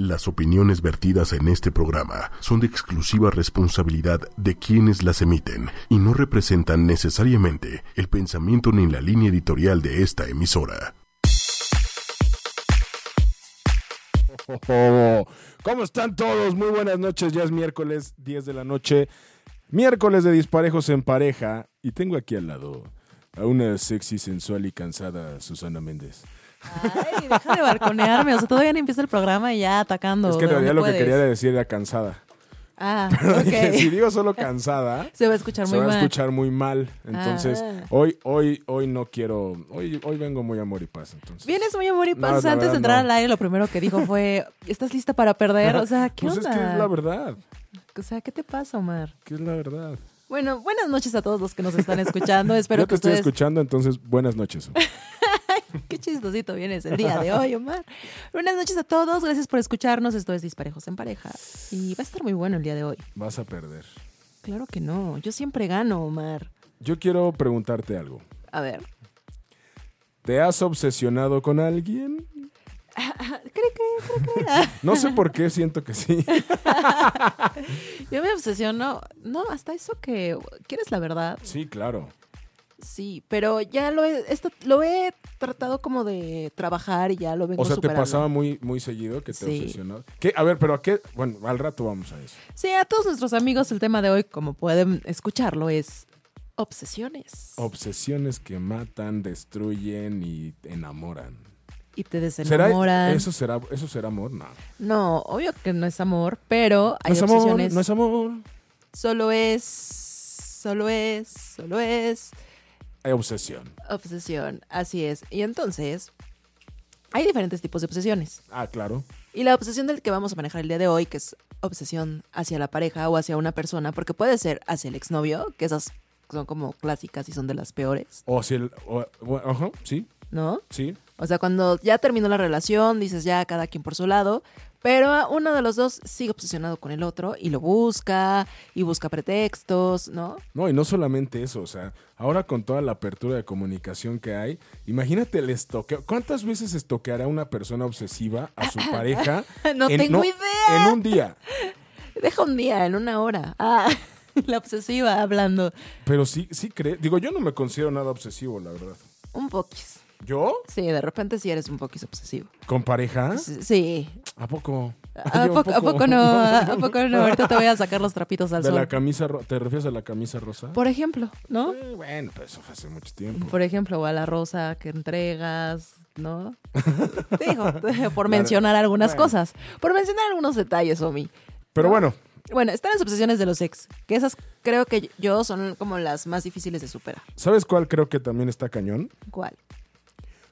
Las opiniones vertidas en este programa son de exclusiva responsabilidad de quienes las emiten y no representan necesariamente el pensamiento ni la línea editorial de esta emisora. ¿Cómo están todos? Muy buenas noches. Ya es miércoles 10 de la noche. Miércoles de disparejos en pareja. Y tengo aquí al lado a una sexy, sensual y cansada Susana Méndez. Ay, deja de barconearme. O sea, todavía no empieza el programa y ya atacando. Es que en realidad lo que quería decir era cansada. Ah, Dije, si ok. digo solo cansada, Se va a escuchar se muy va a mal. escuchar muy mal. Entonces, Ah. hoy, hoy, hoy no quiero. Hoy, hoy vengo muy amor y paz. Entonces. Vienes muy amor y No, paz. Antes verdad, de entrar no. al aire, lo primero que dijo fue: ¿Estás lista para perder? O sea, ¿qué Pues onda? es que es la verdad. O sea, ¿qué te pasa, Omar? Que es la verdad. Bueno, buenas noches a todos los que nos están escuchando. Espero Yo te que estoy ustedes. escuchando, entonces buenas noches. Qué chistosito vienes el día de hoy, Omar. Buenas noches a todos. Gracias por escucharnos. Esto es Disparejos en Pareja. Y va a estar muy bueno el día de hoy. Vas a perder. Claro que no. Yo siempre gano, Omar. Yo quiero preguntarte algo. A ver. ¿Te has obsesionado con alguien? Cree que, que. No sé por qué siento que sí. Yo me obsesiono. No, hasta eso que. ¿Quieres la verdad? Sí, claro. Sí, pero ya lo he, esto, lo he tratado como de trabajar y ya lo vengo O sea, te pasaba muy, muy seguido que te Sí. obsesionó. ¿Qué? A ver, pero ¿a qué? Bueno, al rato vamos a eso. Sí, a todos nuestros amigos el tema de hoy, como pueden escucharlo, es obsesiones. Obsesiones que matan, destruyen y enamoran. y te ¿Será, desenamoran. ¿eso, será, ¿Eso será amor? No. No, obvio que no es amor, pero hay no es amor, no es amor. Solo es, solo es, solo es obsesión. obsesión. Así es. Y entonces, hay diferentes tipos de obsesiones. Ah, claro. Y la obsesión del que vamos a manejar el día de hoy, que es obsesión hacia la pareja o hacia una persona, porque puede ser hacia el exnovio, que esas son como clásicas y son de las peores, O si el... ajá, sí, ¿no? sí. O sea, cuando ya terminó la relación, dices ya cada quien por su lado, pero uno de los dos sigue obsesionado con el otro y lo busca y busca pretextos, ¿no? No, y no solamente eso, o sea, ahora con toda la apertura de comunicación que hay, imagínate el estoqueo. ¿Cuántas veces estoqueará una persona obsesiva a su pareja? No tengo idea. En un día. Deja un día, en una hora. Ah, la obsesiva hablando. Pero sí, sí cree. Digo, yo no me considero nada obsesivo, la verdad. Un poquis. ¿Yo? Sí, de repente sí eres un poquis obsesivo. ¿Con pareja? Sí. ¿A poco? ¿A Yo, poco, ¿A poco no? ¿A poco no? Ahorita te voy a sacar los trapitos al ¿De la camisa ¿Te refieres a la camisa rosa? Por ejemplo, ¿no? Eh, bueno, pues eso fue hace mucho tiempo. Por ejemplo, o a la rosa que entregas, ¿no? Digo, por mencionar algunas Bueno. cosas. Por mencionar algunos detalles, Omi. Pero bueno, Bueno, están las obsesiones de los ex, que esas creo que yo son como las más difíciles de superar. ¿sabes cuál creo que también está cañón? ¿Cuál?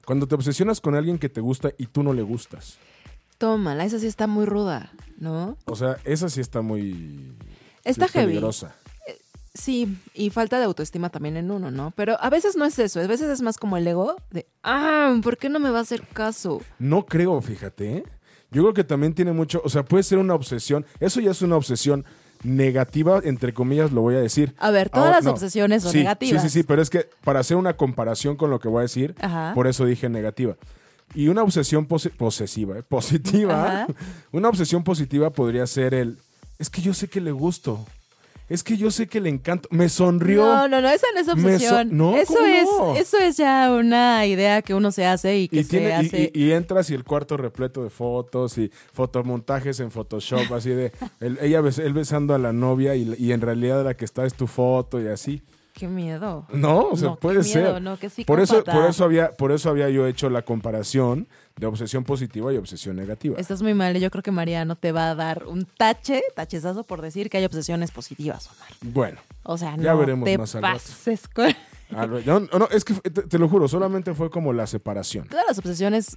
Cuando te obsesionas con alguien que te gusta y tú no le gustas. Tómala, esa sí está muy ruda, ¿no? O sea, esa sí está muy... Está sí es heavy. peligrosa. Sí, y falta de autoestima también en uno, ¿no? Pero a veces no es eso, a veces es más como el ego de, ah, ¿por qué no me va a hacer caso? No creo, fíjate. ¿eh? Yo creo que también tiene mucho, o sea, puede ser una obsesión. Eso ya es una obsesión negativa, entre comillas, lo voy a decir. A ver, todas Ahora, las no. obsesiones son Sí, negativas. Sí, sí, sí, pero es que para hacer una comparación con lo que voy a decir, Ajá. por eso dije negativa. Y una obsesión pose- posesiva, ¿eh? positiva, Ajá. una obsesión positiva podría ser el, es que yo sé que le gusto, es que yo sé que le encanto, me sonrió. No, no, no, esa no es obsesión. so- no, eso ¿cómo es, eso es ya una idea que uno se hace y que Y, se tiene, hace. y- y entras y el cuarto repleto de fotos y fotomontajes en Photoshop, así de el- ella él besando a la novia y, y en realidad la que está es tu foto y así. Qué miedo. No, o sea, No, qué puede miedo, ser. no, por eso, por eso había, por eso había yo hecho la comparación de obsesión positiva y obsesión negativa. Estás muy mal yo creo que Mariano te va a dar un tache, tachezazo por decir que hay obsesiones positivas, Omar. Bueno, O sea, Ya no veremos te más pases con... a ver, no, no, es que te, te lo juro, solamente fue como la separación. Todas las obsesiones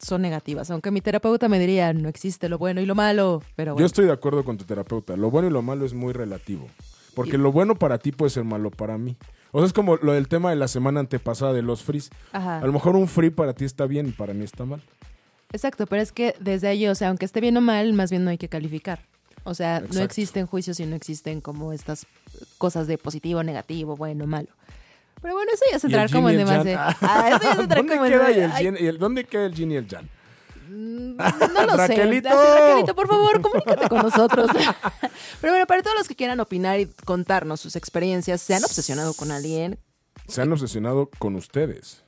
son negativas, aunque mi terapeuta me diría, no existe lo bueno y lo malo, pero Yo estoy de acuerdo con tu terapeuta. Lo bueno y lo malo es muy relativo. Porque lo bueno para ti puede ser malo para mí. O sea, es como lo del tema de la semana antepasada de los frees. Ajá. A lo mejor un free para ti está bien y para mí está mal. Exacto, pero es que desde ahí, o sea, aunque esté bien o mal, más bien no hay que calificar. O sea, no existen juicios y no existen como estas cosas de positivo, negativo, bueno, malo. Pero bueno, eso ya es entrar como en demás de... Ah, eso ya es entrar ¿Dónde como en queda de- y el yin- y el- ¿Dónde queda el yin No lo Raquelito. sé. Así, Raquelito, por favor, comunícate con nosotros. Pero bueno, para todos los que quieran opinar y contarnos sus experiencias, se han obsesionado con alguien. Se han obsesionado con ustedes.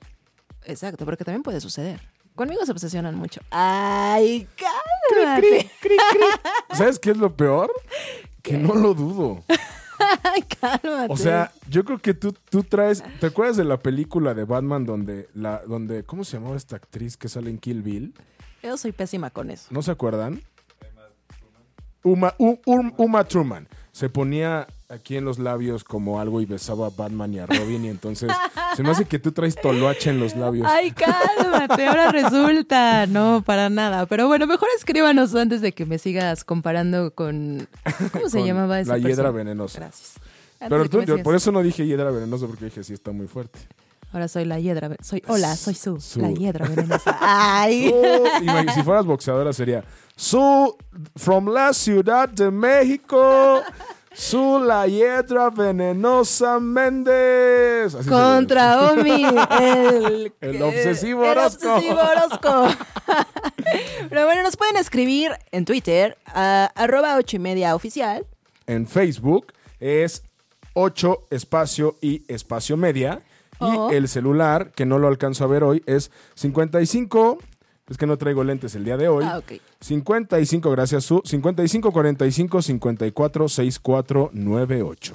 Exacto, porque también puede suceder. Conmigo se obsesionan mucho. Ay, cálmate. ¿Sabes qué es lo peor? Que no lo dudo. Ay, cálmate. O sea, yo creo que tú, tú traes. ¿Te acuerdas de la película de Batman donde la, donde, ¿cómo se llamaba esta actriz que sale en Kill Bill? Yo soy pésima con eso. ¿No se acuerdan? Uma, U- Um- Uma Truman. Se ponía aquí en los labios como algo y besaba a Batman y a Robin y entonces se me hace que tú traes toloache en los labios. Ay, cálmate, ahora resulta. No, para nada. Pero bueno, mejor escríbanos antes de que me sigas comparando con. ¿Cómo se Con llamaba esa La hiedra persona? venenosa. Gracias. Antes Pero tú, yo por eso no dije hiedra venenosa porque dije sí está muy fuerte. Ahora soy la hiedra. Soy, hola, soy Su, Su. la hiedra venenosa. Ay. Su- si fueras boxeadora sería Su from la Ciudad de México. Su la hiedra venenosa Méndez. Así. Contra Omi, el, El obsesivo el Orozco. obsesivo Orozco. Pero bueno, nos pueden escribir en Twitter a arroba ocho y media oficial. En Facebook es 8 espacio y espacio media. Y Oh. el celular, que no lo alcanzo a ver hoy, es 55. Es que no traigo lentes el día de hoy. Ah, ok. 55, gracias, Su. 55 45 54 64 98.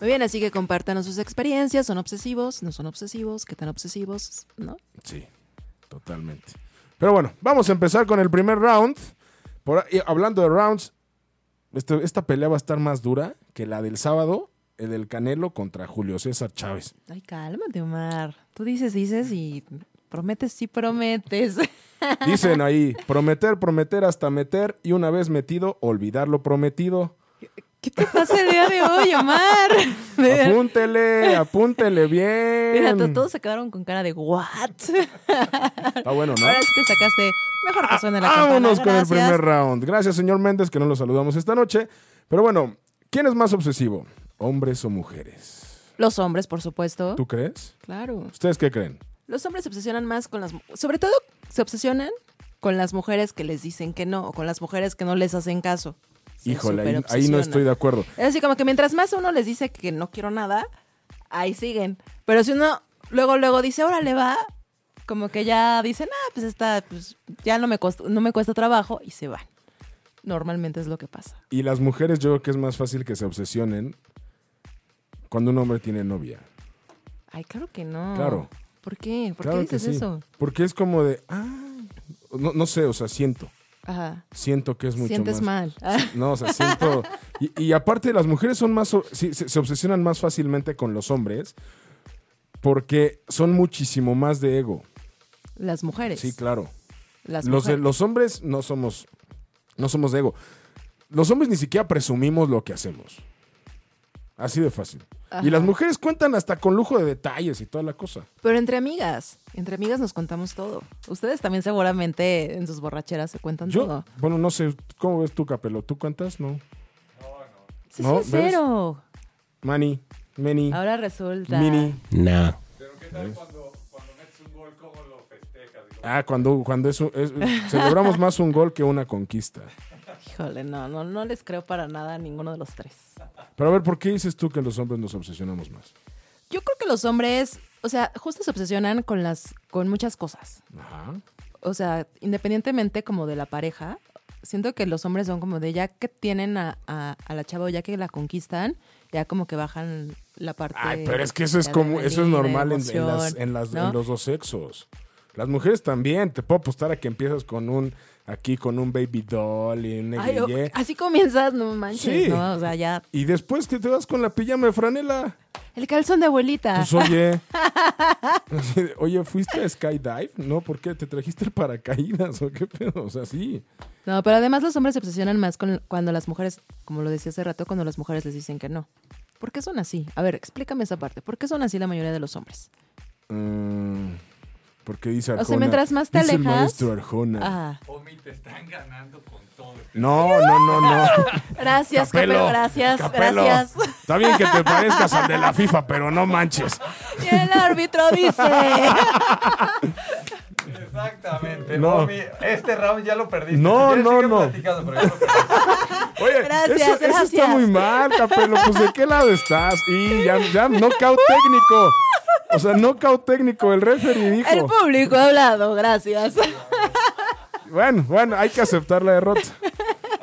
Muy bien, así que compártanos sus experiencias. ¿Son obsesivos? ¿No son obsesivos? ¿Qué tan obsesivos? ¿No? Sí, totalmente. Pero bueno, vamos a empezar con el primer round. Por, hablando de rounds, este- esta pelea va a estar más dura que la del sábado, el del Canelo contra Julio César Chávez. Ay, cálmate, Omar. Tú dices, dices y prometes, sí prometes. Dicen ahí, prometer, prometer hasta meter y una vez metido, olvidar lo prometido. ¿Qué te pasa el día de hoy, Omar? Apúntele, apúntele bien. Mira, to- todos se quedaron con cara de ¿what? Está bueno, ¿no? Ahora sí te sacaste. Mejor que suene la campana. Vámonos con el primer round. Gracias, señor Méndez, que no lo saludamos esta noche. Pero bueno, ¿quién es más obsesivo? ¿Hombres o mujeres? Los hombres, por supuesto. ¿Tú crees? Claro. ¿Ustedes qué creen? Los hombres se obsesionan más con las... Sobre todo, se obsesionan con las mujeres que les dicen que no o con las mujeres que no les hacen caso. Se Híjole, ahí, ahí no estoy de acuerdo. Es así como que mientras más uno les dice que no quiero nada, ahí siguen. Pero si uno luego, luego dice, órale, va, como que ya dicen, ah, pues está, pues ya no me, cuesta, no me cuesta trabajo y se van. Normalmente es lo que pasa. Y las mujeres yo creo que es más fácil que se obsesionen cuando un hombre tiene novia. Ay, claro que no. Claro. ¿Por qué? ¿Por claro qué dices sí. eso? Porque es como de, ah, no, no sé, o sea, siento. Ajá. Siento que es mucho Sientes más. mal. Ah, No, o sea, siento. Y, y aparte, las mujeres son más. sí, se, se obsesionan más fácilmente con los hombres porque son muchísimo más de ego. Las mujeres. Sí, claro. Las Los, mujeres. los hombres no somos. No somos de ego. Los hombres ni siquiera presumimos lo que hacemos. Así de fácil. Ajá. Y las mujeres cuentan hasta con lujo de detalles y toda la cosa. Pero entre amigas, entre amigas nos contamos todo. Ustedes también seguramente en sus borracheras se cuentan Yo, todo. bueno, no sé, ¿cómo ves tú, Capelo? ¿Tú cuentas? No. Sí, ¿No? sincero. Mani, Meni, Ahora resulta. Mini. No. Ah, cuando, cuando es, un- es- celebramos más un gol que una conquista. Híjole, no, no, no les creo para nada a ninguno de los tres. Pero a ver, ¿por qué dices tú que los hombres nos obsesionamos más? Yo creo que los hombres, o sea, justo se obsesionan con las, con muchas cosas. Ajá. O sea, independientemente como de la pareja, siento que los hombres son como de ya que tienen a, a, a la chava o ya que la conquistan, ya como que bajan la parte. Ay, pero es que eso es como, eso es normal en, en las, emoción, en, las- ¿no? en los dos sexos. Las mujeres también, te puedo apostar a que empiezas con un, aquí con un baby doll y un Ay, o- así comienzas, no manches, Sí. ¿no? O sea, ya. Y después que te vas con la pijama de franela. El calzón de abuelita. Pues oye, oye, ¿fuiste a skydive? No, ¿por qué? ¿Te trajiste el paracaídas o qué pedo? O sea, sí. No, pero además los hombres se obsesionan más con cuando las mujeres, como lo decía hace rato, cuando las mujeres les dicen que no. ¿Por qué son así? A ver, explícame esa parte. ¿Por qué son así la mayoría de los hombres? Mm, porque dice sea, Arjona. mientras más te dice el alejas- maestro Arjona. Ah, Omi, te están ganando con todo. No, no, no, no. gracias, Capelo, Capelo, gracias, Capelo. gracias. Está bien que te parezcas al de la FIFA, pero no manches. Y el árbitro dice. Exactamente. No. Este round ya lo perdiste. No, no, no. platicando, pero ya lo perdiste. Oye, Gracias, eso, eso está gracias. muy mal, Capelo. Pues de qué lado estás? Y ya, ya knockout técnico. O sea, knockout técnico. El referee dijo. El público ha hablado, gracias. Bueno, bueno, hay que aceptar la derrota.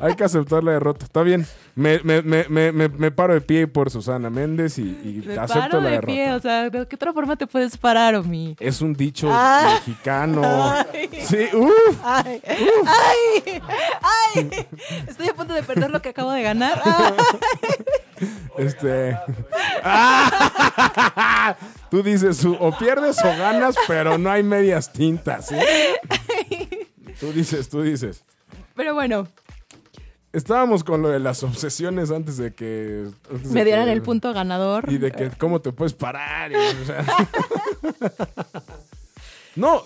Hay que aceptar la derrota. Está bien. Me, me, me, me, paro de pie por Susana Méndez y, y Me acepto paro la de derrota. pie, o sea, ¿de qué otra forma te puedes parar, Omi? Es un dicho Ah. mexicano. Ay. Sí, uff. Ay, ay, ay, estoy a punto de perder lo que acabo de ganar. Este. ¡Ah! Tú dices, o pierdes o ganas, pero no hay medias tintas. ¿sí? Tú dices, tú dices. Pero bueno, Estábamos con lo de las obsesiones antes de que. antes me dieran que- el punto ganador. Y de que cómo te puedes parar. y, o sea. no,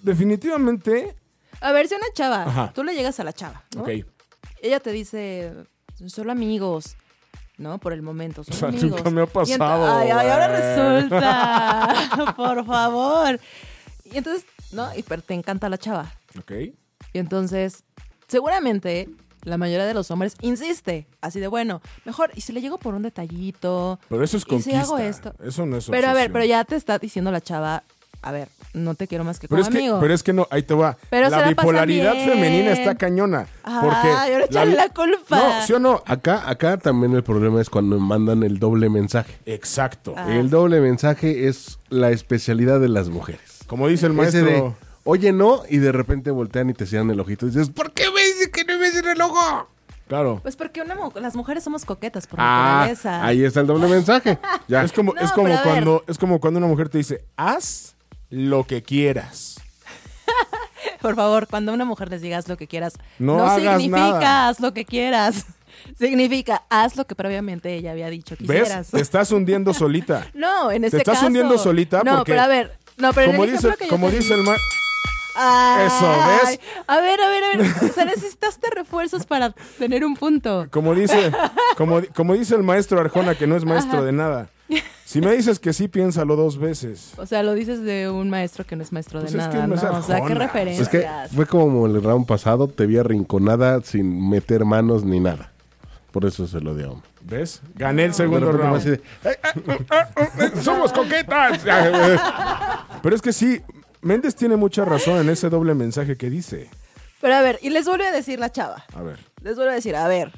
definitivamente. A ver, si una chava, Ajá. tú le llegas a la chava, ¿no? Ok. Ella te dice, solo amigos, ¿no? Por el momento, son O sea, amigos. nunca me ha pasado, Ay, ay, ahora resulta. Por favor. Y entonces, ¿no? Y pero te encanta la chava. Ok. Y entonces, seguramente la mayoría de los hombres insiste, así de bueno, mejor, y si le llego por un detallito. Pero eso es ¿Y si conquista. hago esto? Eso no es Pero a ver, obsesión. pero ya te está diciendo la chava, a ver, no te quiero más que Pero como es, que, amigo. pero es que no, ahí te va. Pero la la bipolaridad bien. femenina está cañona. Porque Ay, ahora bi- la culpa. No, ¿sí o no? Acá, acá también el problema es cuando mandan el doble mensaje. Exacto. Ah. El doble mensaje es la especialidad de las mujeres. Como dice el Ese maestro. de, oye, no, y de repente voltean y te cierran el ojito y dices, ¿por qué Claro. Pues porque una las mujeres somos coquetas por Ah, naturaleza. ahí está el doble mensaje. Ya. Es como, No, es como cuando, es como cuando una mujer te dice, haz lo que quieras. Por favor, cuando una mujer les digas lo que quieras, No no, hagas significa nada. haz lo que quieras. Significa haz lo que previamente ella había dicho que ¿Ves? Te estás hundiendo solita. No, en este estás caso. hundiendo solita No, porque- pero a ver. No, pero como en el dice, que yo como te dice el Ay, Eso, ¿ves? A ver, a ver, a ver. O sea, necesitaste refuerzos para tener un punto. como dice, como, como dice el maestro Arjona, que no es maestro de nada. Si me dices que sí, piénsalo dos veces. O sea, lo dices de un maestro que no es maestro de Pues es que nada, no es ¿no? O sea, qué. Es que fue como el round pasado, te vi arrinconada sin meter manos ni nada. Por eso se lo dio. ¿Ves? Gané el segundo round. así de, "Ay, ay, ay, ay, ay, ¡Somos coquetas! Pero es que sí, Méndez tiene mucha razón en ese doble mensaje que dice. Pero a ver, y les vuelve a decir la chava. A ver. Les vuelvo a decir, a ver,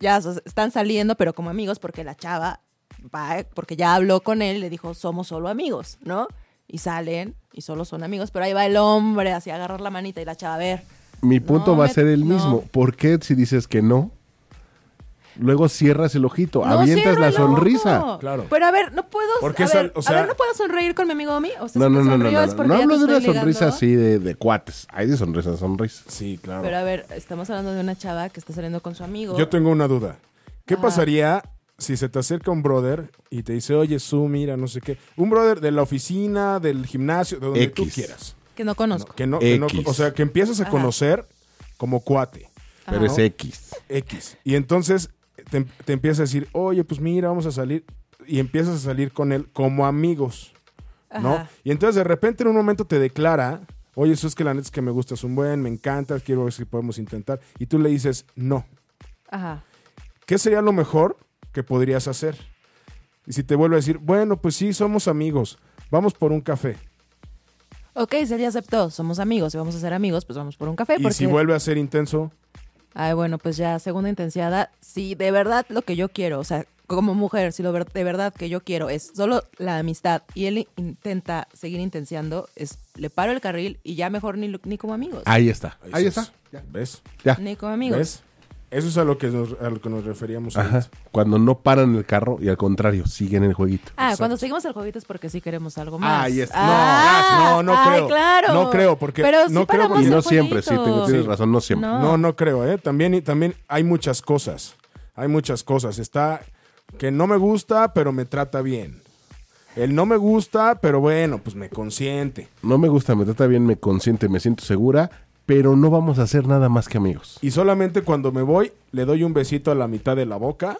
ya están saliendo, pero como amigos, porque la chava va, porque ya habló con él y le dijo, somos solo amigos, ¿no? Y salen y solo son amigos, pero ahí va el hombre así a agarrar la manita y la chava, a ver. Mi punto No, va a ser el no. mismo. ¿Por qué si dices que no? Luego cierras el ojito, no avientas la el ojo. sonrisa. Claro. Pero a ver, no puedo. Porque a, ver, o a sea- ver, no puedo sonreír con mi amigo Omi. O sea, No, si no, me no, no, sonrío no. es No, porque no hablo de una sonrisa ligando. así de, de cuates. Hay de sonrisa a sonrisa. Sí, claro. Pero a ver, estamos hablando de una chava que está saliendo con su amigo. Yo tengo una duda. ¿Qué Ajá. pasaría si se te acerca un brother y te dice, oye, Su, mira, no sé qué? Un brother de la oficina, del gimnasio, de donde tú X. quieras. Que no conozco. Que no, que no- o sea, que empiezas a Ajá. conocer como cuate. Pero Ajá. es X. X. Y entonces te, te empieza a decir, oye, pues mira, vamos a salir. Y empiezas a salir con él como amigos, ¿no? Ajá. Y entonces de repente en un momento te declara, oye, eso es que la neta es que me gustas un buen, me encanta, quiero ver si podemos intentar. Y tú le dices, no. Ajá. ¿Qué sería lo mejor que podrías hacer? Y si te vuelve a decir, bueno, pues sí, somos amigos, vamos por un café. Ok, se ya aceptó. Somos amigos. Si vamos a ser amigos, pues vamos por un café. Y porque... si vuelve a ser intenso, Ay, bueno, pues ya, segunda intensiada. Si de verdad lo que yo quiero, o sea, como mujer, si lo ver- de verdad que yo quiero es solo la amistad y él intenta seguir intenciando, es le paro el carril y ya mejor ni, lo- ni como amigos. Ahí está. Ahí eso está. es- ¿Ves? Ya. Ni como amigos. ¿Ves? Eso es a lo que nos, a lo que nos referíamos Ajá. Cuando no paran el carro y al contrario, siguen el jueguito. Ah, Exacto. cuando seguimos el jueguito es porque sí queremos algo más. Ahí está. Ah, No, no, no ay, creo. claro. No creo, porque- Pero no sí creo, porque- Y el no siempre, sí, tengo- tienes Sí. razón, no siempre. No. No, no creo, ¿eh? También, y también hay muchas cosas. Hay muchas cosas. Está que no me gusta, pero me trata bien. El no me gusta, pero bueno, pues me consiente. No me gusta, me trata bien, me consiente, me siento segura, pero no vamos a hacer nada más que amigos. Y solamente cuando me voy, le doy un besito a la mitad de la boca.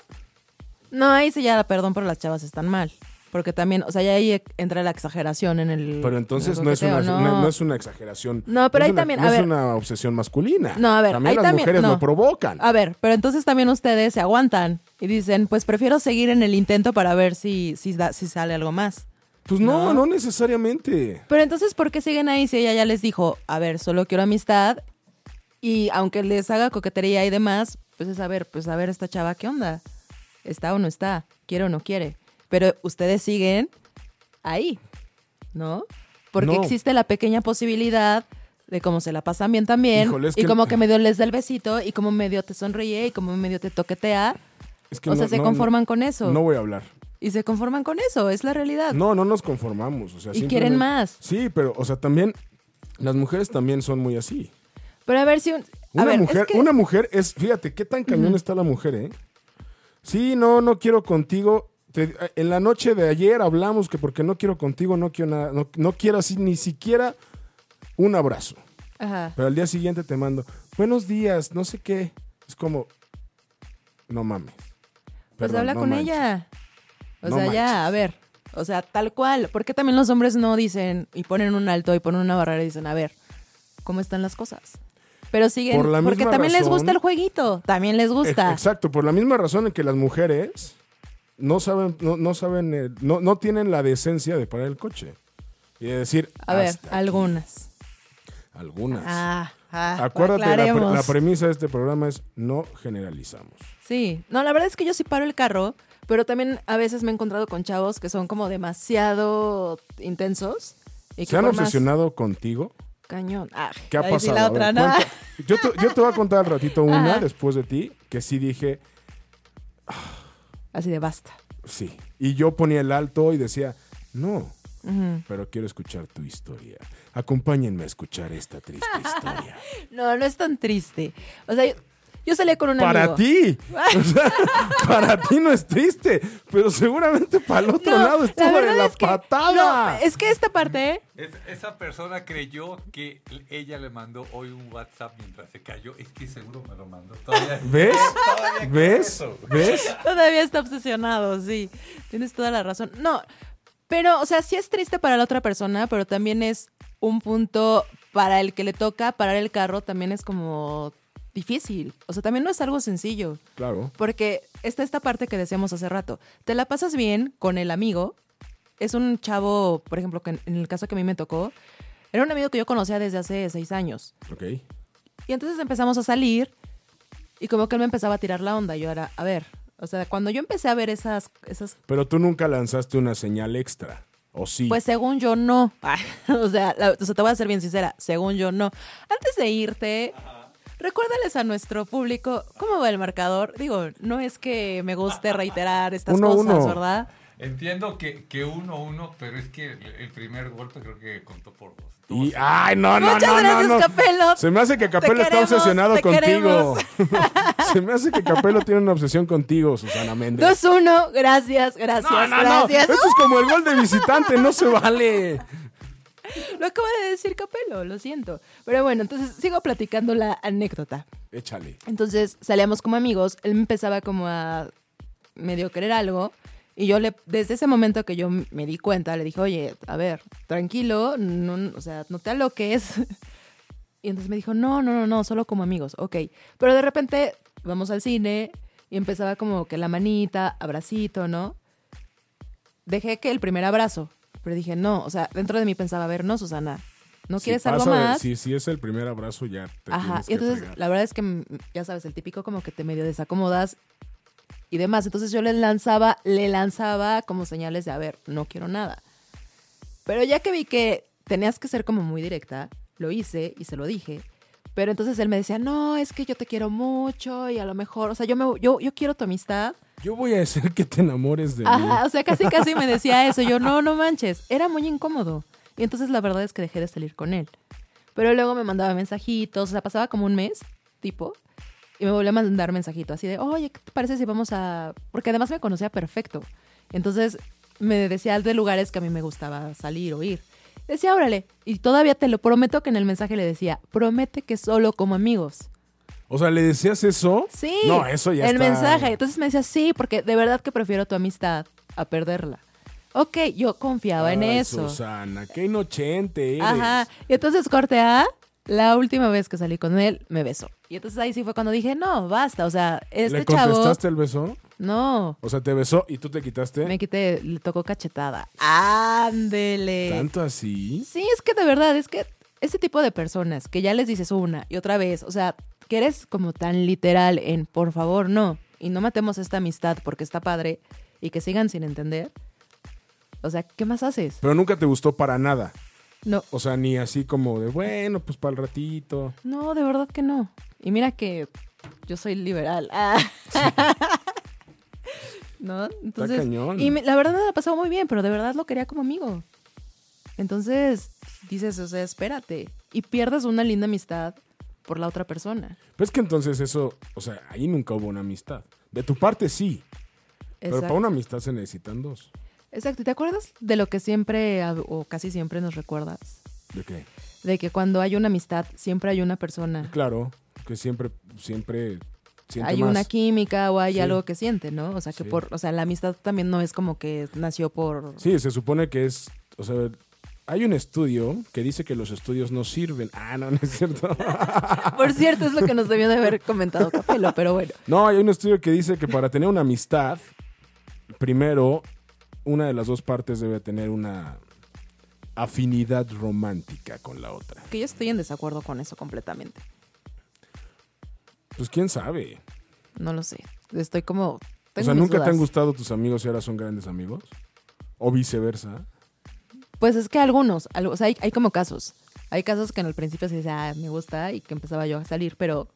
No, ahí sí ya, perdón, pero las chavas están mal. Porque también, o sea, ya ahí entra la exageración en el. Pero entonces en el no es, una, no es una exageración. No, pero ahí una- también, no a es ver. una obsesión masculina. No, a ver, También ahí las también- mujeres no. lo provocan. A ver, pero entonces también ustedes se aguantan y dicen, pues prefiero seguir en el intento para ver si, si, da- si sale algo más. Pues no, No. no necesariamente. Pero entonces, ¿por qué siguen ahí si ella ya les dijo, a ver, solo quiero amistad? Y aunque les haga coquetería y demás, pues es a ver, pues a ver esta chava, ¿qué onda? ¿Está o no está? ¿Quiere o no quiere? Pero ustedes siguen ahí, ¿no? Porque No. existe la pequeña posibilidad de cómo se la pasan bien también. Híjole, y que- como que medio les da el besito y como medio te sonríe y como medio te toquetea. Es que o no- sea, se conforman con eso. No voy a hablar. Y se conforman con eso, es la realidad. No, no nos conformamos. O sea, y quieren más. Sí, pero, o sea, también las mujeres también son muy así. Pero a ver si... un- a Una ver, es mujer, que- una mujer es, fíjate, qué tan cañón está la mujer, ¿eh? Sí, no, no quiero contigo. Te- en la noche de ayer hablamos que porque no quiero contigo, no quiero nada, no, no quiero así ni siquiera un abrazo. Ajá. Pero al día siguiente te mando, buenos días, no sé qué. Es como, no mames. Pues Perdón, habla no con manches. ella. O No sea, ya, a ver. O sea, tal cual. ¿Por qué también los hombres no dicen y ponen un alto y ponen una barrera y dicen, a ver, ¿cómo están las cosas? Pero siguen, Por porque también les gusta el jueguito, también les gusta. Ex- Exacto, por la misma razón en que las mujeres no saben, no, no saben, eh, no, no tienen la decencia de parar el coche. Y de decir, A ver, algunas. Algunas. Ah, ah, Acuérdate, la, pre- la premisa de este programa es no generalizamos. Sí, no, la verdad es que yo sí paro el carro, pero también a veces me he encontrado con chavos que son como demasiado intensos. Y ¿Se han más obsesionado contigo? Cañón. Ah, ¿Qué ha sí pasado? yo, te, yo te voy a contar al ratito una Ajá. después de ti, que sí dije, Así de basta. sí. Y yo ponía el alto y decía, no, pero quiero escuchar tu historia. Acompáñenme a escuchar esta triste historia. No, no es tan triste. O sea, yo, yo salí con un para amigo. ti. O sea, para ti no es triste, pero seguramente para el otro No, lado la estuvo de la es que- patada. No, es que esta parte, Es- esa persona creyó que ella le mandó hoy un WhatsApp mientras se cayó. Es que seguro me lo mandó. Todavía, ¿Ves? todavía ¿Ves? ¿Ves? todavía está obsesionado, sí. Tienes toda la razón. No, pero, o sea, sí es triste para la otra persona, pero también es un punto para el que le toca parar el carro, también es como difícil. O sea, también no es algo sencillo. Claro. Porque está esta parte que decíamos hace rato. Te la pasas bien con el amigo. Es un chavo, por ejemplo, que en el caso que a mí me tocó, era un amigo que yo conocía desde hace seis años. Ok. Y entonces empezamos a salir y como que él me empezaba a tirar la onda. Yo era, a ver, o sea, cuando yo empecé a ver esas, esas Pero tú nunca lanzaste una señal extra. ¿O sí? pues según yo no. o, sea, la- o sea, te voy a ser bien sincera, según yo no. Antes de irte, recuérdales a nuestro público cómo va el marcador. Digo, no es que me guste reiterar estas Uno, cosas, uno. ¿verdad? Entiendo que, que uno uno, pero es que el, el primer golpe creo que contó por dos. Y, ay, no, no, Muchas no, gracias, no, no. Capelo. Se me hace que Capelo está queremos, obsesionado contigo. Se me hace que Capelo tiene una obsesión contigo, Susana Méndez. 2-1, gracias, gracias, no, no, no. gracias. Esto es como el gol de visitante, no se vale. Lo acaba de decir Capelo, lo siento. Pero bueno, entonces sigo platicando la anécdota. Échale. Entonces salíamos como amigos, él me empezaba como a medio querer algo y yo le, desde ese momento que yo me di cuenta, le dije, oye, a ver, tranquilo, no, o sea, no te aloques. Y entonces me dijo, no, no, no, no, solo como amigos, ok. Pero de repente vamos al cine y empezaba como que la manita, abracito, ¿no? Dejé que el primer abrazo, pero dije, no, o sea, dentro de mí pensaba, a ver, no, Susana, ¿no Si quieres algo pasa de- más? Si, si es el primer abrazo, ya te Ajá, y entonces la verdad es que, ya sabes, el típico como que te medio desacomodas y demás. Entonces yo le lanzaba, le lanzaba como señales de, a ver, no quiero nada. Pero ya que vi que tenías que ser como muy directa, lo hice y se lo dije. Pero entonces él me decía, no, es que yo te quiero mucho y a lo mejor, o sea, yo, me, yo, yo quiero tu amistad. Yo voy a hacer que te enamores de mí. Ajá, o sea, casi casi me decía eso. Yo, no, no manches. Era muy incómodo. Y entonces la verdad es que dejé de salir con él. Pero luego me mandaba mensajitos, o sea, pasaba como un mes, tipo, y me volvió a mandar mensajitos así de, oye, ¿qué te parece si vamos a...? Porque además me conocía perfecto. Entonces me decía de lugares que a mí me gustaba salir o ir. Decía, órale. Y todavía te lo prometo que en el mensaje le decía, promete que solo como amigos. O sea, ¿le decías eso? Sí. No, eso ya El está- mensaje. Entonces me decía, sí, porque de verdad que prefiero tu amistad a perderla. Ok, yo confiaba en Ay, eso. Susana, qué inocente eres. Ajá. Y entonces corte A, la última vez que salí con él, me besó. Y entonces ahí sí fue cuando dije, no, basta. O sea, este ¿Le chavo. contestaste el beso? No. O sea, te besó y tú te quitaste. Me quité, le tocó cachetada. Ándele. ¿Tanto así? Sí, es que de verdad, es que ese tipo de personas que ya les dices una y otra vez, o sea, que eres como tan literal en por favor, no, y no matemos esta amistad porque está padre y que sigan sin entender. O sea, ¿qué más haces? Pero nunca te gustó para nada. No, O sea, ni así como de, bueno, pues para el ratito. no, de verdad que no. Y mira que yo soy liberal. Ah. ¿No? Entonces, cañón. y me- la verdad me la ha pasado muy bien, pero de verdad lo quería como amigo. Entonces, dices, o sea, espérate. Y pierdes una linda amistad por la otra persona. Pero es que entonces eso, o sea, ahí nunca hubo una amistad. De tu parte sí, pero para una amistad se necesitan dos. Exacto. ¿Y ¿Te acuerdas de lo que siempre o casi siempre nos recuerdas? ¿De qué? De que cuando hay una amistad, siempre hay una persona. Claro, que siempre, siempre siente Hay más. una química o hay Sí. algo que siente, ¿no? O sea, que Sí. por, o sea, la amistad también no es como que nació por Sí, se supone que es, o sea, hay un estudio que dice que los estudios no sirven. Ah, no, no es cierto. Por cierto, es lo que nos debió de haber comentado Capelo, pero bueno. No, hay un estudio que dice que para tener una amistad, primero, una de las dos partes debe tener una afinidad romántica con la otra. Que yo estoy en desacuerdo con eso completamente. Pues quién sabe. No lo sé. Estoy como. O sea, mis ¿nunca te han gustado tus amigos y ahora son grandes amigos? O viceversa. Pues es que algunos, al- o sea, hay, hay como casos. Hay casos que en el principio se dice, ah, me gusta, y que empezaba yo a salir, pero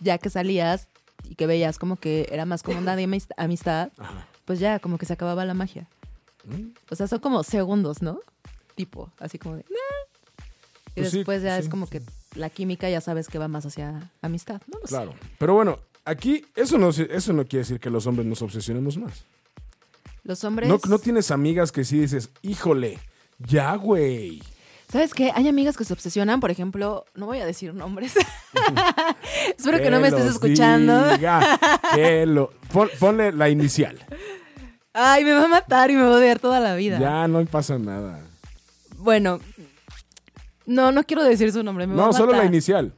ya que salías y que veías como que era más como una de amist- amistad, Ajá. pues ya como que se acababa la magia. Mm. O sea, son como segundos, ¿no? Tipo, así como de... "Nah". Y Pues sí, después ya sí, es como que la química ya sabes que va más hacia amistad, ¿no? lo sé. Claro. Pero bueno, aquí eso no, eso no quiere decir que los hombres nos obsesionemos más. Los hombres... No, no tienes amigas que sí dices, híjole, ya, güey. ¿Sabes qué? Hay amigas que se obsesionan, por ejemplo, no voy a decir nombres. Espero que no me estés escuchando. diga, que lo, pon- ponle la inicial. Ay, me va a matar y me va a odiar toda la vida. Ya no pasa nada. Bueno, no, no quiero decir su nombre. Me va No, a solo la inicial.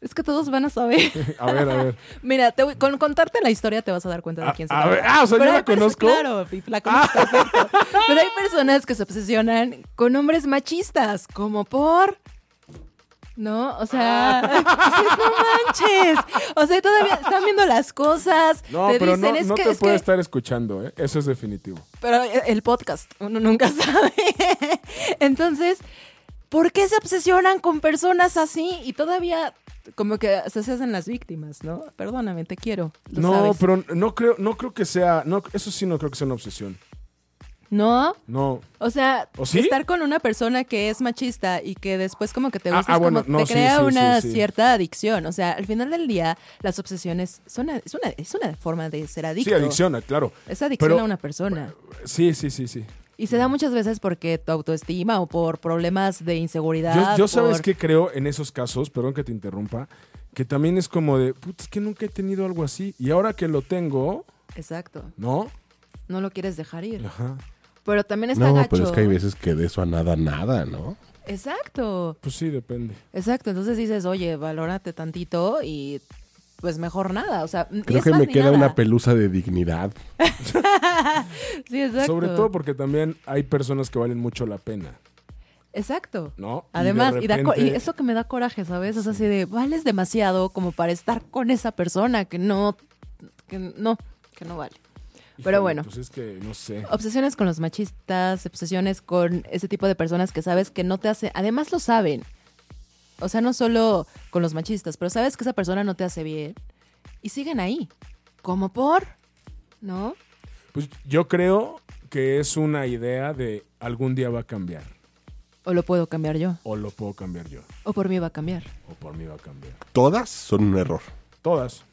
Es que todos van a saber. A ver, a ver. Mira, te voy- con contarte la historia te vas a dar cuenta de quién se a trata. ver, ah, o sea, ¿yo la conozco? Claro, Pip, la conozco perfecto. Pero hay personas que se obsesionan con hombres machistas, como por... ¿No? O sea, dices, no manches. O sea, todavía están viendo las cosas. No, te pero dicen, no, es no que, te es puede que- estar escuchando, ¿eh? Eso es definitivo. Pero el podcast, uno nunca sabe. Entonces, ¿por qué se obsesionan con personas así? Y todavía como que se hacen las víctimas, ¿no? Perdóname, te quiero. lo No, sabes. pero no creo, no creo que sea, no, eso sí no creo que sea una obsesión. ¿No? No. O sea, ¿O sí? estar con una persona que es machista y que después como que te Ah, gusta, ah, bueno, no, te sí, crea sí, una cierta adicción. O sea, al final del día, las obsesiones son una- es, una, es una forma de ser adicto. Sí, adicción, claro. Es adicción Pero- a una persona. Sí, sí, sí, sí. Y se da muchas veces porque tu autoestima o por problemas de inseguridad. yo sabes por- que creo en esos casos, perdón que te interrumpa, que también es como de, putz, es que nunca he tenido algo así. Y ahora que lo tengo, Exacto. ¿no? No lo quieres dejar ir. Ajá. Pero también está No, gacho. pero es que hay veces que de eso a nada, nada, ¿no? Exacto. Pues sí, depende. Exacto. Entonces dices, oye, valórate tantito y pues mejor nada. O sea, Creo que me queda nada. una pelusa de dignidad. Sí, exacto. Sobre todo porque también hay personas que valen mucho la pena, Exacto. ¿no? Además, y, da co- y repente- eso que me da coraje, ¿sabes? Es así de, vales demasiado como para estar con esa persona que no, que no, que no vale. Pero Híjole, bueno. Pues es que, no sé. Obsesiones con los machistas, obsesiones con ese tipo de personas que sabes que no te hace, además lo saben. O sea, no solo con los machistas, pero sabes que esa persona no te hace bien y siguen ahí. ¿Como por? ¿No? Pues yo creo que es una idea de algún día va a cambiar. O lo puedo cambiar yo, O lo puedo cambiar yo. o por mí va a cambiar. O por mí va a cambiar. Todas son un error. Todas.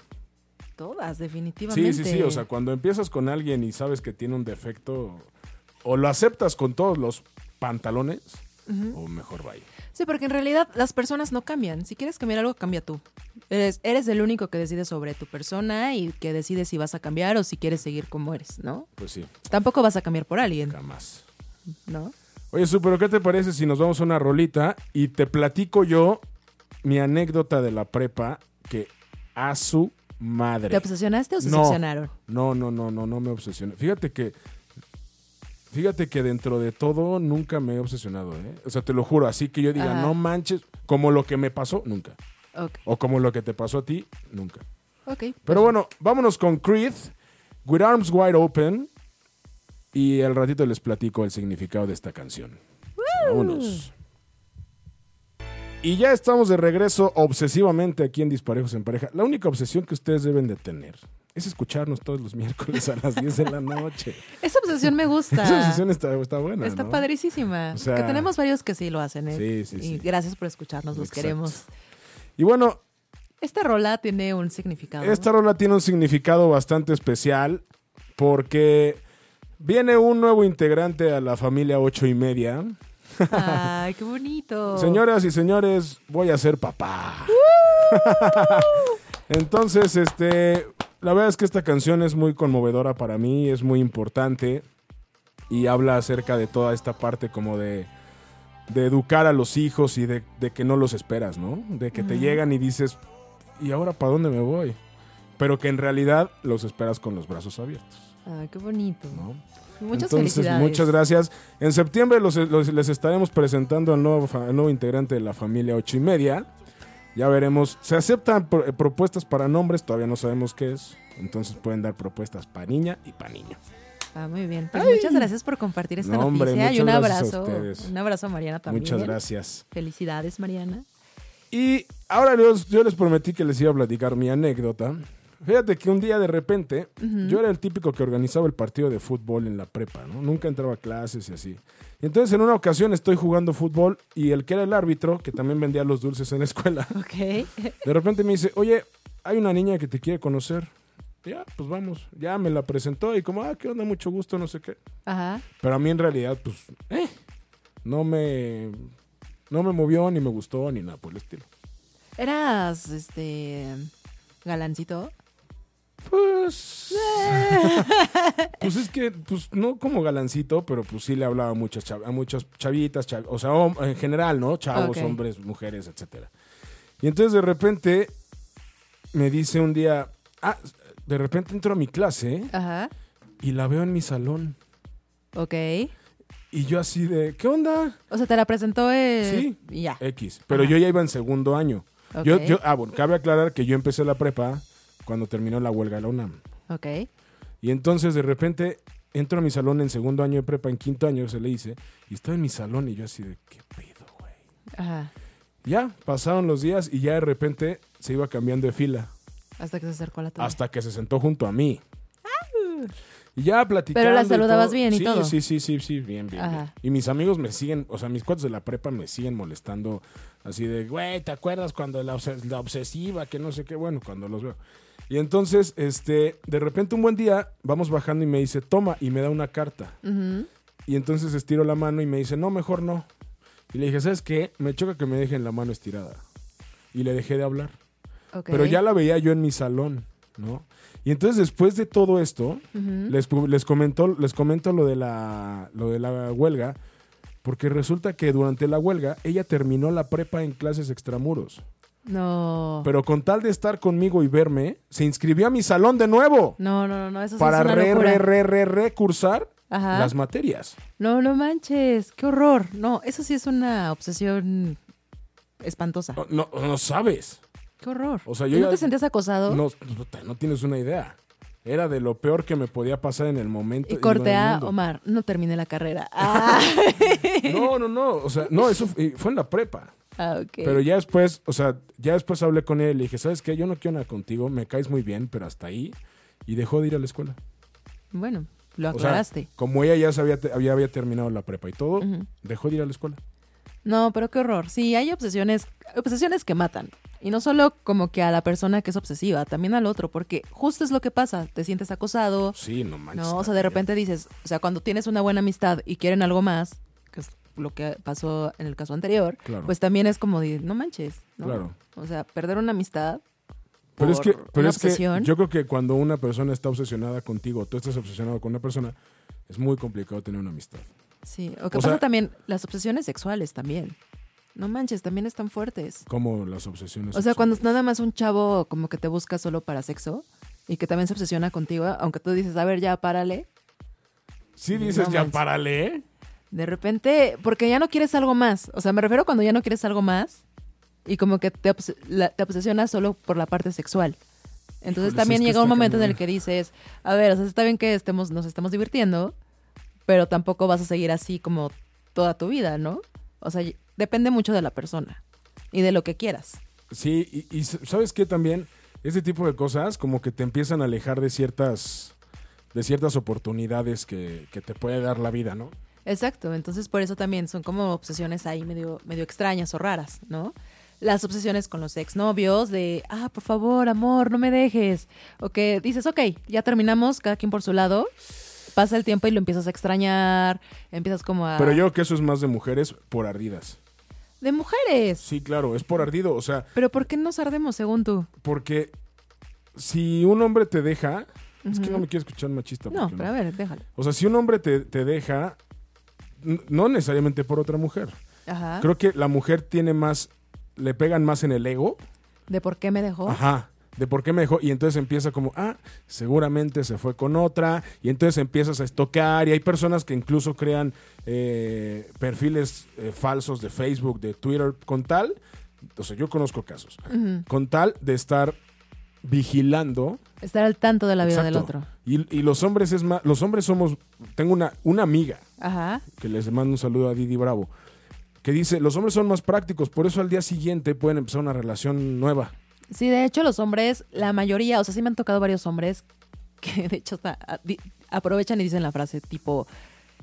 Todas, Sí, definitivamente. sí, sí. O sea, cuando empiezas con alguien y sabes que tiene un defecto, o lo aceptas con todos los pantalones, o mejor bye. Sí, porque en realidad las personas no cambian. Si quieres cambiar algo, cambia tú. Eres, eres el único que decide sobre tu persona y que decide si vas a cambiar o si quieres seguir como eres, ¿no? Pues sí, Tampoco vas a cambiar por alguien, jamás. ¿no? Oye, Su, pero ¿qué te parece si nos vamos a una rolita y te platico yo mi anécdota de la prepa que a su madre. ¿Te obsesionaste o se No. obsesionaron? No, no, no, no, no me obsesioné. Fíjate que. Fíjate que dentro de todo nunca me he obsesionado, ¿eh? O sea, te lo juro, así que yo diga, Ajá. no manches, como lo que me pasó, nunca. O como lo que te pasó a ti, nunca. ok. Pero bueno, vámonos con Creed, With Arms Wide Open, y al ratito les platico el significado de esta canción. Vámonos. Y ya estamos de regreso obsesivamente aquí en Disparejos en Pareja. La única obsesión que ustedes deben de tener es escucharnos todos los miércoles a las 10 de la noche. Esa obsesión me gusta. Esa obsesión está, está buena, Está ¿no? O sea- que tenemos varios que sí lo hacen, ¿eh? Sí, sí, Y sí. gracias por escucharnos, los Exacto. queremos. Y bueno, Esta rola tiene un significado. Esta rola tiene un significado bastante especial porque viene un nuevo integrante a la familia ocho y media. Ay, qué bonito. Señoras y señores, voy a ser papá. Entonces, este, la verdad es que esta canción es muy conmovedora para mí, es muy importante y habla acerca de toda esta parte como de, de educar a los hijos y de, de que no los esperas, ¿no? De que te llegan y dices, ¿y ahora para dónde me voy? Pero que en realidad los esperas con los brazos abiertos, Ay, qué bonito. ¿no? Muchas Entonces, felicidades. muchas gracias. En septiembre los- los- les estaremos presentando al nuevo, al nuevo integrante de la familia ocho y media. Ya veremos. Se aceptan eh, propuestas para nombres, todavía no sabemos qué es. Entonces pueden dar propuestas para niña y para niño. Ah, muy bien. Pues muchas gracias por compartir esta No, hombre, noticia y un a abrazo. ustedes. Un abrazo a Mariana también. Muchas gracias. Felicidades, Mariana. Y ahora yo, yo les prometí que les iba a platicar mi anécdota. Fíjate que un día de repente, yo era el típico que organizaba el partido de fútbol en la prepa, ¿no? Nunca entraba a clases y así. Y entonces en una ocasión estoy jugando fútbol y el que era el árbitro, que también vendía los dulces en la escuela, de repente me dice, oye, hay una niña que te quiere conocer. Ya, pues vamos. Ya me la presentó y como, ah, qué onda, mucho gusto, no sé qué. Ajá. Pero a mí en realidad, pues, eh, no me, no me movió, ni me gustó, ni nada por el estilo. ¿Eras, este, galancito? Pues. pues es que, pues no como galancito, pero pues sí le hablaba a muchas, a muchas chavitas, chav- o sea, en general, ¿no? Chavos, hombres, mujeres, etcétera. Y entonces de repente me dice un día, ah, de repente entro a mi clase Ajá. y la veo en mi salón. Ok. Y yo así de, ¿qué onda? O sea, te la presentó eh, Sí. ya. X. Pero Ajá. yo ya iba en segundo año. Yo, yo, ah, bueno, cabe aclarar que yo empecé la prepa cuando terminó la huelga de la UNAM. Ok. Y entonces de repente entro a mi salón en segundo año de prepa, en quinto año se le hice, y estaba en mi salón y yo así de, ¿qué pedo, güey? Ajá. Ya, pasaron los días y ya de repente se iba cambiando de fila, Hasta que se acercó a la tuya. hasta que se sentó junto a mí. Y ya platicando. Pero la saludabas bien y sí, todo. Sí, sí, sí, sí, bien, bien, bien. Y mis amigos me siguen, o sea, mis cuates de la prepa me siguen molestando así de, güey, ¿te acuerdas cuando la, obses- la obsesiva, que no sé qué? Bueno, cuando los veo. Y entonces, este, de repente un buen día vamos bajando y me dice, toma, y me da una carta. Y entonces estiro la mano y me dice, no, mejor no. Y le dije, ¿sabes qué? Me choca que me dejen la mano estirada. Y le dejé de hablar. Pero ya la veía yo en mi salón, ¿no? Y entonces después de todo esto, les, les, comentó, les comento lo de, la, lo de la huelga, porque resulta que durante la huelga ella terminó la prepa en clases extramuros. No. Pero con tal de estar conmigo y verme, se inscribió a mi salón de nuevo No, no, no, no. Eso para es una re, locura. re, re, re, recursar Ajá. las materias. No, no manches. Qué horror. No, eso sí es una obsesión espantosa. No, no, no sabes. Qué horror. O sea, ¿Y yo no ya- te sentías acosado? No, puta, no tienes una idea. Era de lo peor que me podía pasar en el momento. y corte el a mundo. Omar. No terminé la carrera. Ah, No, no, no. O sea, no, eso fue en la prepa. Ah, ok. Pero ya después, o sea, ya después hablé con él y le dije, ¿sabes qué? Yo no quiero nada contigo, me caes muy bien, pero hasta ahí. Y dejó de ir a la escuela. Bueno, lo O sea, aclaraste. como ella ya sabía, había, había terminado la prepa y todo, dejó de ir a la escuela. No, pero qué horror. Sí, hay obsesiones, obsesiones que matan. Y no solo como que a la persona que es obsesiva, también al otro, porque justo es lo que pasa. Te sientes acosado, Sí, no manches. ¿no? O sea, de repente dices, o sea, cuando tienes una buena amistad y quieren algo más, lo que pasó en el caso anterior, Claro. pues también es como de, no manches, ¿no? Claro. O sea, perder una amistad. Pero es que, por pero es que obsesión. yo creo que cuando una persona está obsesionada contigo, tú estás obsesionado con una persona, es muy complicado tener una amistad. Sí, o que O pasa sea- también las obsesiones sexuales también. No manches, también están fuertes. Como las obsesiones. O sea, cuando sexuales. nada más un chavo como que te busca solo para sexo y que también se obsesiona contigo, aunque tú dices, a ver, ya párale, Sí dices, No ya manches. párale. De repente, porque ya no quieres algo más. O sea, me refiero cuando ya no quieres algo más y como que te, obs- la- te obsesionas solo por la parte sexual. Entonces Híjole, también llega un momento en el que dices, a ver, o sea, está bien que estemos, nos estemos divirtiendo, pero tampoco vas a seguir así como toda tu vida, ¿no? O sea, depende mucho de la persona y de lo que quieras. Sí, y, ¿sabes qué también? Este tipo de cosas como que te empiezan a alejar de ciertas de ciertas oportunidades que, que te puede dar la vida, ¿no? Exacto, entonces por eso también son como obsesiones ahí medio, medio extrañas o raras, ¿no? Las obsesiones con los exnovios de, ah, por favor, amor, no me dejes. O que dices, ok, ya terminamos, cada quien por su lado, pasa el tiempo y lo empiezas a extrañar, empiezas como a... Pero yo creo que eso es más de mujeres por ardidas. De mujeres. Sí, claro, es por ardido, o sea, Pero ¿por qué nos ardemos según tú? porque si un hombre te deja, es que no me quiero escuchar machista. No, pero a ver, déjalo. O sea, si un hombre te, te deja, no necesariamente por otra mujer. Ajá. Creo que la mujer tiene más, le pegan más en el ego. ¿De por qué me dejó? Ajá. De por qué me dejó. Y entonces empieza como, ah, seguramente se fue con otra. Y entonces empiezas a estocar. Y hay personas que incluso crean eh, perfiles eh, falsos de Facebook, de Twitter, con tal. O sea, yo conozco casos. Con tal de estar vigilando. Estar al tanto de la vida del otro. Y, y los hombres es más. Los hombres somos. Tengo una, una amiga Ajá. que les mando un saludo a Didi Bravo, que dice, los hombres son más prácticos, por eso al día siguiente pueden empezar una relación nueva. Sí, de hecho los hombres, la mayoría, o sea, sí me han tocado varios hombres que de hecho aprovechan y dicen la frase tipo,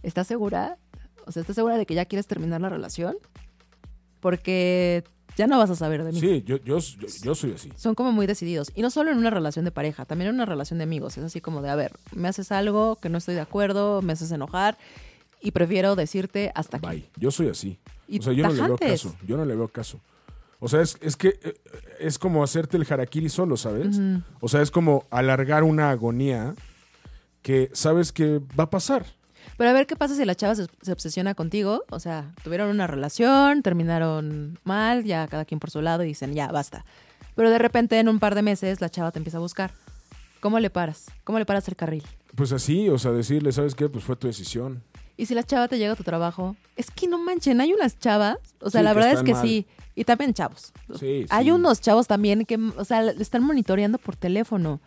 ¿estás segura? O sea, ¿estás segura de que ya quieres terminar la relación? Porque ya no vas a saber de mí. Sí, yo, yo, yo, yo soy así. Son como muy decididos. Y no solo en una relación de pareja, también en una relación de amigos. Es así como de, a ver, me haces algo que no estoy de acuerdo, me haces enojar y prefiero decirte hasta aquí. Bye. Yo soy así. Y o sea, yo no le veo caso. Yo no le veo caso. O sea, es, es que eh, es como hacerte el harakiri solo, ¿sabes? O sea, es como alargar una agonía que sabes que va a pasar. Pero a ver qué pasa si la chava se, se obsesiona contigo. O sea, tuvieron una relación, terminaron mal, ya cada quien por su lado y dicen, ya, basta. Pero de repente, en un par de meses, la chava te empieza a buscar. ¿Cómo le paras? ¿Cómo le paras el carril? Pues así, o sea, decirle, ¿sabes qué? Pues fue tu decisión. Y si la chava te llega a tu trabajo, es que no manchen, hay unas chavas, o sea, Sí, la verdad es que mal. sí, y también chavos. Sí, Hay sí. unos chavos también que, o sea, le están monitoreando por teléfono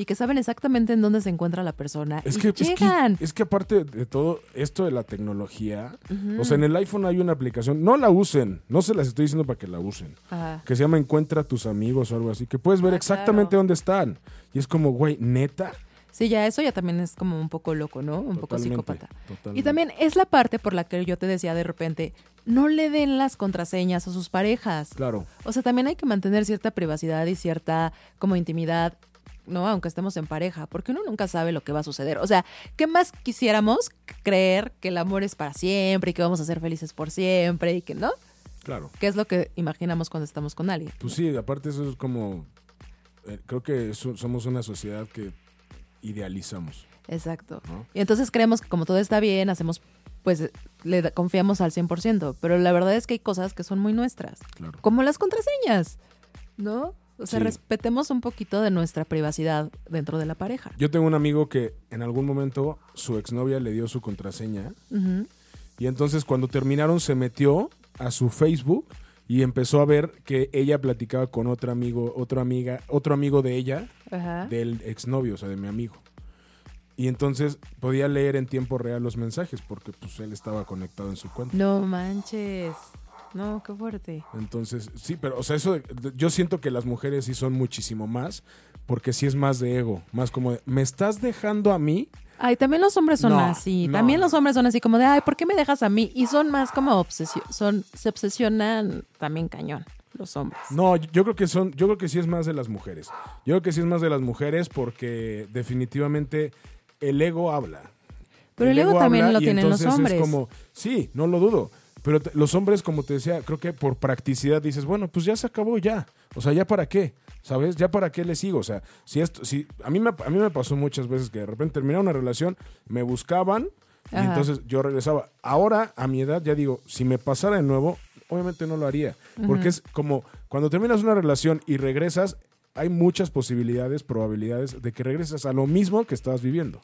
y que saben exactamente en dónde se encuentra la persona Es y que, es, que, llegan. es que aparte de todo esto de la tecnología, o sea, en el iPhone hay una aplicación, no la usen, no se las estoy diciendo para que la usen, Ajá. que se llama Encuentra a tus amigos o algo así, que puedes ver Ah, exactamente claro. dónde están. Y es como, güey, neta. Sí, ya eso ya también es como un poco loco, ¿no? Un poco psicópata. totalmente. Y también es la parte por la que yo te decía de repente, no le den las contraseñas a sus parejas. Claro, O sea, también hay que mantener cierta privacidad y cierta como intimidad, ¿no? Aunque estemos en pareja, porque uno nunca sabe lo que va a suceder. O sea, ¿qué más quisiéramos creer que el amor es para siempre y que vamos a ser felices por siempre y que no? claro. ¿Qué es lo que imaginamos cuando estamos con alguien? Pues sí, aparte eso es como, eh, creo que so- somos una sociedad que idealizamos, Exacto. ¿no? Y entonces creemos que como todo está bien, hacemos, pues le confiamos al 100%, pero la verdad es que hay cosas que son muy nuestras, Claro. como las contraseñas, ¿no? O sea, Sí. respetemos un poquito de nuestra privacidad dentro de la pareja. Yo tengo un amigo que en algún momento su exnovia le dio su contraseña. Y entonces cuando terminaron se metió a su Facebook y empezó a ver que ella platicaba con otro amigo, otra amiga, otro amigo de ella, Ajá. del exnovio, o sea, de mi amigo. Y entonces podía leer en tiempo real los mensajes porque pues él estaba conectado en su cuenta. No manches. No, qué fuerte. Entonces, sí, pero o sea, eso de- yo siento que las mujeres sí son muchísimo más porque sí es más de ego, más como de, ¿me estás dejando a mí? Ay, también los hombres son No, así. no. También los hombres son así como de, ay, ¿por qué me dejas a mí? Y son más como obsesión, son, se obsesionan también cañón, los hombres. No, yo creo que son, yo creo que sí es más de las mujeres. Yo creo que sí es más de las mujeres porque definitivamente el ego habla. Pero el ego también habla lo tienen los hombres. Es como, sí, no lo dudo. Pero los hombres, como te decía, creo que por practicidad dices, bueno, pues ya se acabó ya. O sea, ¿ya para qué? ¿Sabes? ¿Ya para qué le sigo? O sea, si esto, si, a mí me, a mí me pasó muchas veces que de repente terminaba una relación, me buscaban y Ajá. entonces yo regresaba. Ahora, a mi edad, ya digo, si me pasara de nuevo, obviamente no lo haría. Porque es como cuando terminas una relación y regresas, hay muchas posibilidades, probabilidades de que regreses a lo mismo que estabas viviendo.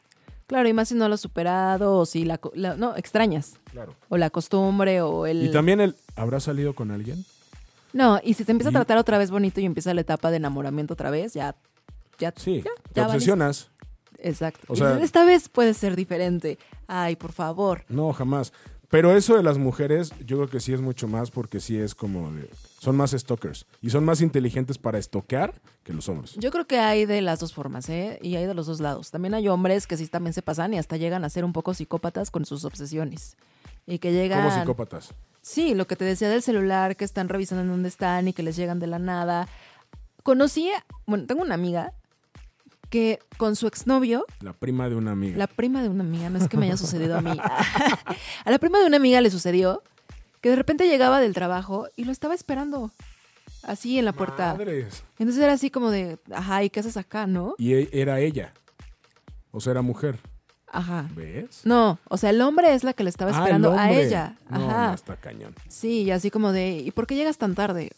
Claro, y más si no lo has superado o si la, no, extrañas. Claro. O la costumbre o el... Y también el, ¿habrá salido con alguien? No, y si te empieza Y- a tratar otra vez bonito y empieza la etapa de enamoramiento otra vez, ya... ya Sí, ya, te ya obsesionas. Exacto. O sea- esta vez puede ser diferente. Ay, por favor. No, jamás. Pero eso de las mujeres, yo creo que sí es mucho más porque sí es como de- son más stalkers y son más inteligentes para estoquear que los hombres. Yo creo que hay de las dos formas, ¿eh? Y hay de los dos lados. También hay hombres que sí también se pasan y hasta llegan a ser un poco psicópatas con sus obsesiones. Y que llegan... Como psicópatas. Sí, lo que te decía del celular, que están revisando en dónde están y que les llegan de la nada. Conocí, bueno, tengo una amiga que con su exnovio, La prima de una amiga. la prima de una amiga, no es que me haya sucedido a mí, a la prima de una amiga le sucedió que de repente llegaba del trabajo y lo estaba esperando, así en la puerta. Madres. Entonces era así como de, ajá, ¿y qué haces acá, no? Y e- era ella. O sea, era mujer. Ajá. ¿Ves? No, o sea, el hombre es la que le estaba Ah, esperando a ella. No, Ajá. no, está cañón. Sí, y así como de, ¿y por qué llegas tan tarde?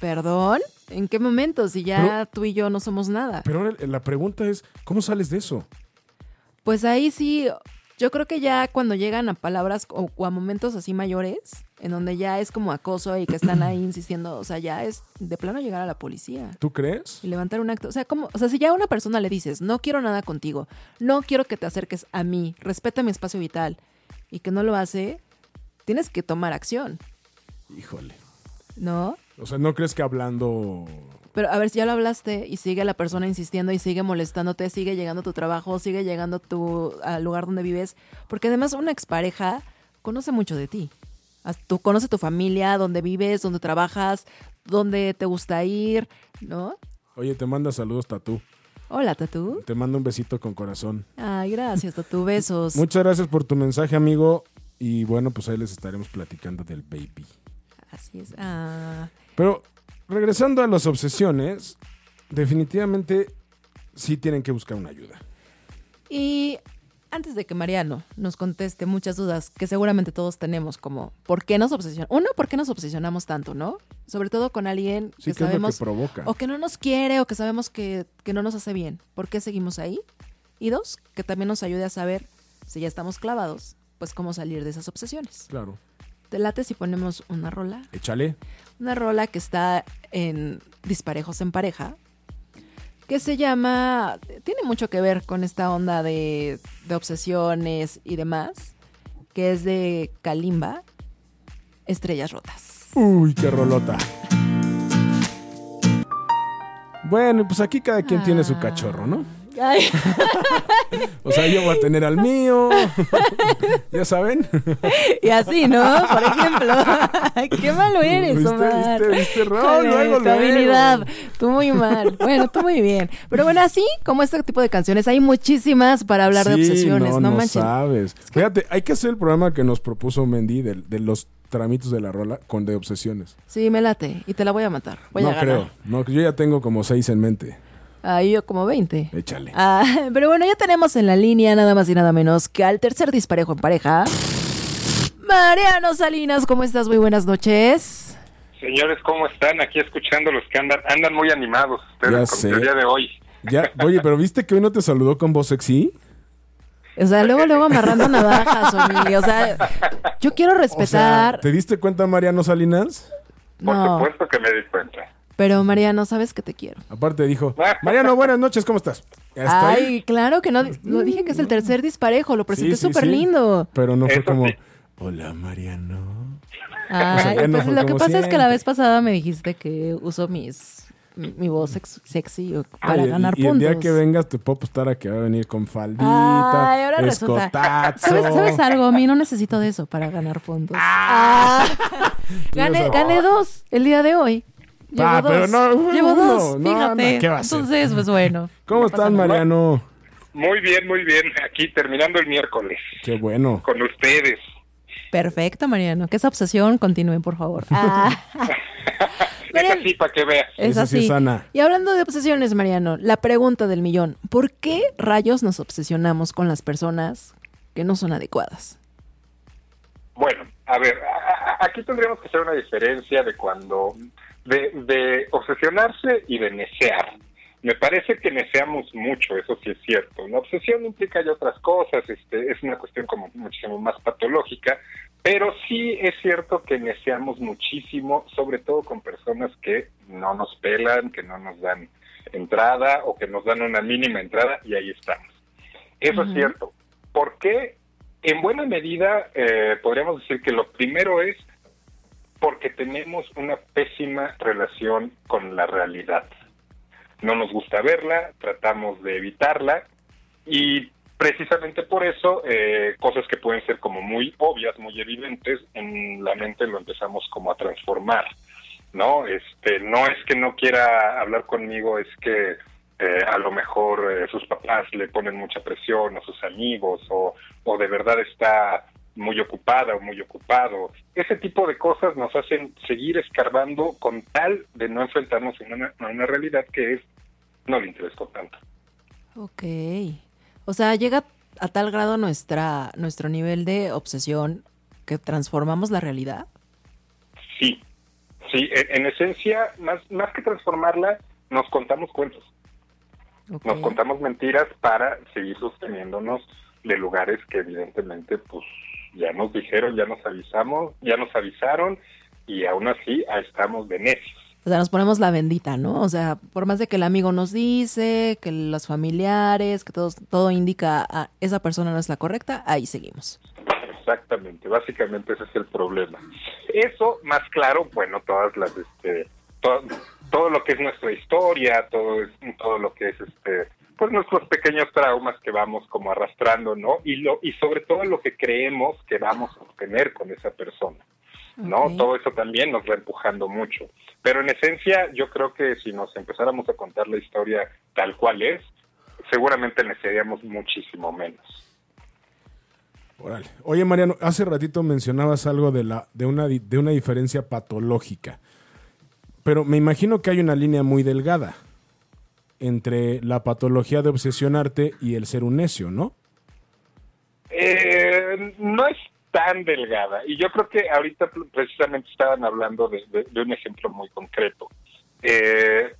¿Perdón? ¿En qué momento? Si ya Pero- tú y yo no somos nada. Pero ahora la pregunta es, ¿cómo sales de eso? Pues ahí sí, yo creo que ya cuando llegan a palabras o, o a momentos así mayores, en donde ya es como acoso y que están ahí insistiendo, o sea, ya es de plano llegar a la policía ¿Tú crees? y levantar un acto. O sea, como, o sea, si ya a una persona le dices, no quiero nada contigo, no quiero que te acerques a mí, respeta mi espacio vital, y que no lo hace, tienes que tomar acción, Híjole. ¿No? O sea, ¿no crees que hablando... Pero a ver, si ya lo hablaste y sigue la persona insistiendo y sigue molestándote, sigue llegando a tu trabajo, sigue llegando tu, al lugar donde vives, porque además una expareja conoce mucho de ti. Tú conoce tu familia, dónde vives, dónde trabajas, dónde te gusta ir, ¿no? Oye, te manda saludos, Tatú. Hola, Tatú. Te mando un besito con corazón. Ay, gracias, Tatú. Besos. Muchas gracias por tu mensaje, amigo. Y bueno, pues ahí les estaremos platicando del baby. Así es. Ah, Pero regresando a las obsesiones, definitivamente sí tienen que buscar una ayuda. Y antes de que Mariano nos conteste muchas dudas que seguramente todos tenemos, como ¿por qué nos obsesionamos? Uno, ¿por qué nos obsesionamos tanto, no? Sobre todo con alguien Sí, que lo que sabemos provoca. o que no nos quiere o que sabemos que, que no nos hace bien. ¿Por qué seguimos ahí? Y dos, que también nos ayude a saber si ya estamos clavados, pues cómo salir de esas obsesiones. Claro. ¿Te late si ponemos una rola? Échale. Una rola que está en Disparejos en Pareja, que se llama, tiene mucho que ver con esta onda de, de obsesiones y demás, que es de Kalimba, Estrellas Rotas. Uy, qué rolota. Bueno, pues aquí cada quien tiene su cachorro, ¿no? Ay, O sea, yo voy a tener al mío. ya saben. y así, ¿no? Por ejemplo. Qué malo eres, ¿Viste, Omar. viste, viste, Raúl? Luego, tu luego. habilidad. Tú muy mal. Bueno, tú muy bien. Pero bueno, así como este tipo de canciones, hay muchísimas para hablar de Sí, obsesiones. No, no, manchen. sabes. Fíjate, hay que hacer el programa que nos propuso Mendy de, de los tramitos de la rola con de obsesiones. Sí, me late. Y te la voy a matar. Voy no a ganar. creo. No, yo ya tengo como seis en mente. Ahí yo como 20. Échale. Ah, pero bueno, ya tenemos en la línea nada más y nada menos que al tercer disparejo en pareja. Mariano Salinas, ¿cómo estás? Muy buenas noches. Señores, ¿cómo están? Aquí escuchando los que andan, andan muy animados ustedes Ya con sé. el día de hoy. Ya, oye, pero ¿viste que hoy no te saludó con voz sexy? O sea, luego, luego amarrando navajas, Oli. O sea, yo quiero O sea, respetar. ¿te diste cuenta, Mariano Salinas? Por no, supuesto que me di cuenta. Pero Mariano, sabes que te quiero. Aparte dijo, Mariano, buenas noches, ¿cómo estás? Ahí. Ay, claro que no. Lo dije que es el tercer disparejo. Lo presenté Sí, sí, súper sí. lindo. Pero no fue como, hola, Mariano. Ay, no pues lo que pasa es que la vez pasada me dijiste que uso mis mi, voz sex- sexy para Ay, ganar y, y el puntos. día que vengas te puedo apostar a que va a venir con faldita, Ay, ahora resulta. escotazo. ¿Sabes, sabes algo? A mí no necesito de eso para ganar puntos. Ah. gané, Ibas a- gané dos el día de hoy. Llevo Ah, dos. pero no, Llevo uno. dos, No, fíjate. no, ¿qué va a ser? Entonces, pues bueno. ¿Cómo nada. Mariano? Muy bien, muy bien. Aquí terminando el miércoles Qué bueno. con ustedes. Perfecto, Mariano. Que esa obsesión continúe, por favor. Ah. Es Mariano, así para que veas. es Esa sí así. es sana. Y hablando de obsesiones, Mariano, la pregunta del millón. ¿Por qué rayos nos obsesionamos con las personas que no son adecuadas? Bueno, a ver, a- a- aquí tendríamos que hacer una diferencia de cuando, de, de obsesionarse y de necear. Me parece que neceamos mucho, eso sí es cierto. La obsesión implica ya otras cosas, este, es una cuestión como muchísimo más patológica, pero sí es cierto que neceamos muchísimo, sobre todo con personas que no nos pelan, que no nos dan entrada o que nos dan una mínima entrada y ahí estamos. Eso es cierto. ¿Por qué? En buena medida eh, podríamos decir que lo primero es porque tenemos una pésima relación con la realidad. No nos gusta verla, tratamos de evitarla y precisamente por eso eh, cosas que pueden ser como muy obvias, muy evidentes, en la mente lo empezamos como a transformar. ¿no? Este, no es que no quiera hablar conmigo, es que eh, a lo mejor eh, sus papás le ponen mucha presión, o sus amigos, o, o de verdad está muy ocupada o muy ocupado. Ese tipo de cosas nos hacen seguir escarbando con tal de no enfrentarnos a una, a una realidad que es no le interesó tanto. Ok. O sea, llega a tal grado nuestra, nuestro nivel de obsesión que transformamos la realidad. Sí, sí, en, en esencia, más, más que transformarla, nos contamos cuentos. Nos contamos mentiras para seguir sosteniéndonos de lugares que evidentemente pues ya nos dijeron, ya nos avisamos, ya nos avisaron y aún así estamos de necios. O sea, nos ponemos la bendita, ¿no? O sea, por más de que el amigo nos dice, que los familiares, que todo, todo indica a esa persona no es la correcta, ahí seguimos. Exactamente, básicamente ese es el problema. Eso, más claro, bueno, todas las, este, to- todo lo que es nuestra historia, todo, todo lo que es, este, pues nuestros pequeños traumas que vamos como arrastrando, ¿no? Y lo, y sobre todo lo que creemos que vamos a obtener con esa persona. ¿no? Todo eso también nos va empujando mucho. Pero en esencia, yo creo que si nos empezáramos a contar la historia tal cual es, seguramente necesitaríamos muchísimo menos. Oye, Mariano, hace ratito mencionabas algo de, la, de, una, de una diferencia patológica. Pero me imagino que hay una línea muy delgada entre la patología de obsesionarte y el ser un necio, ¿no? Eh, no es tan delgada. Y yo creo que ahorita precisamente estaban hablando de un ejemplo muy concreto. Eh,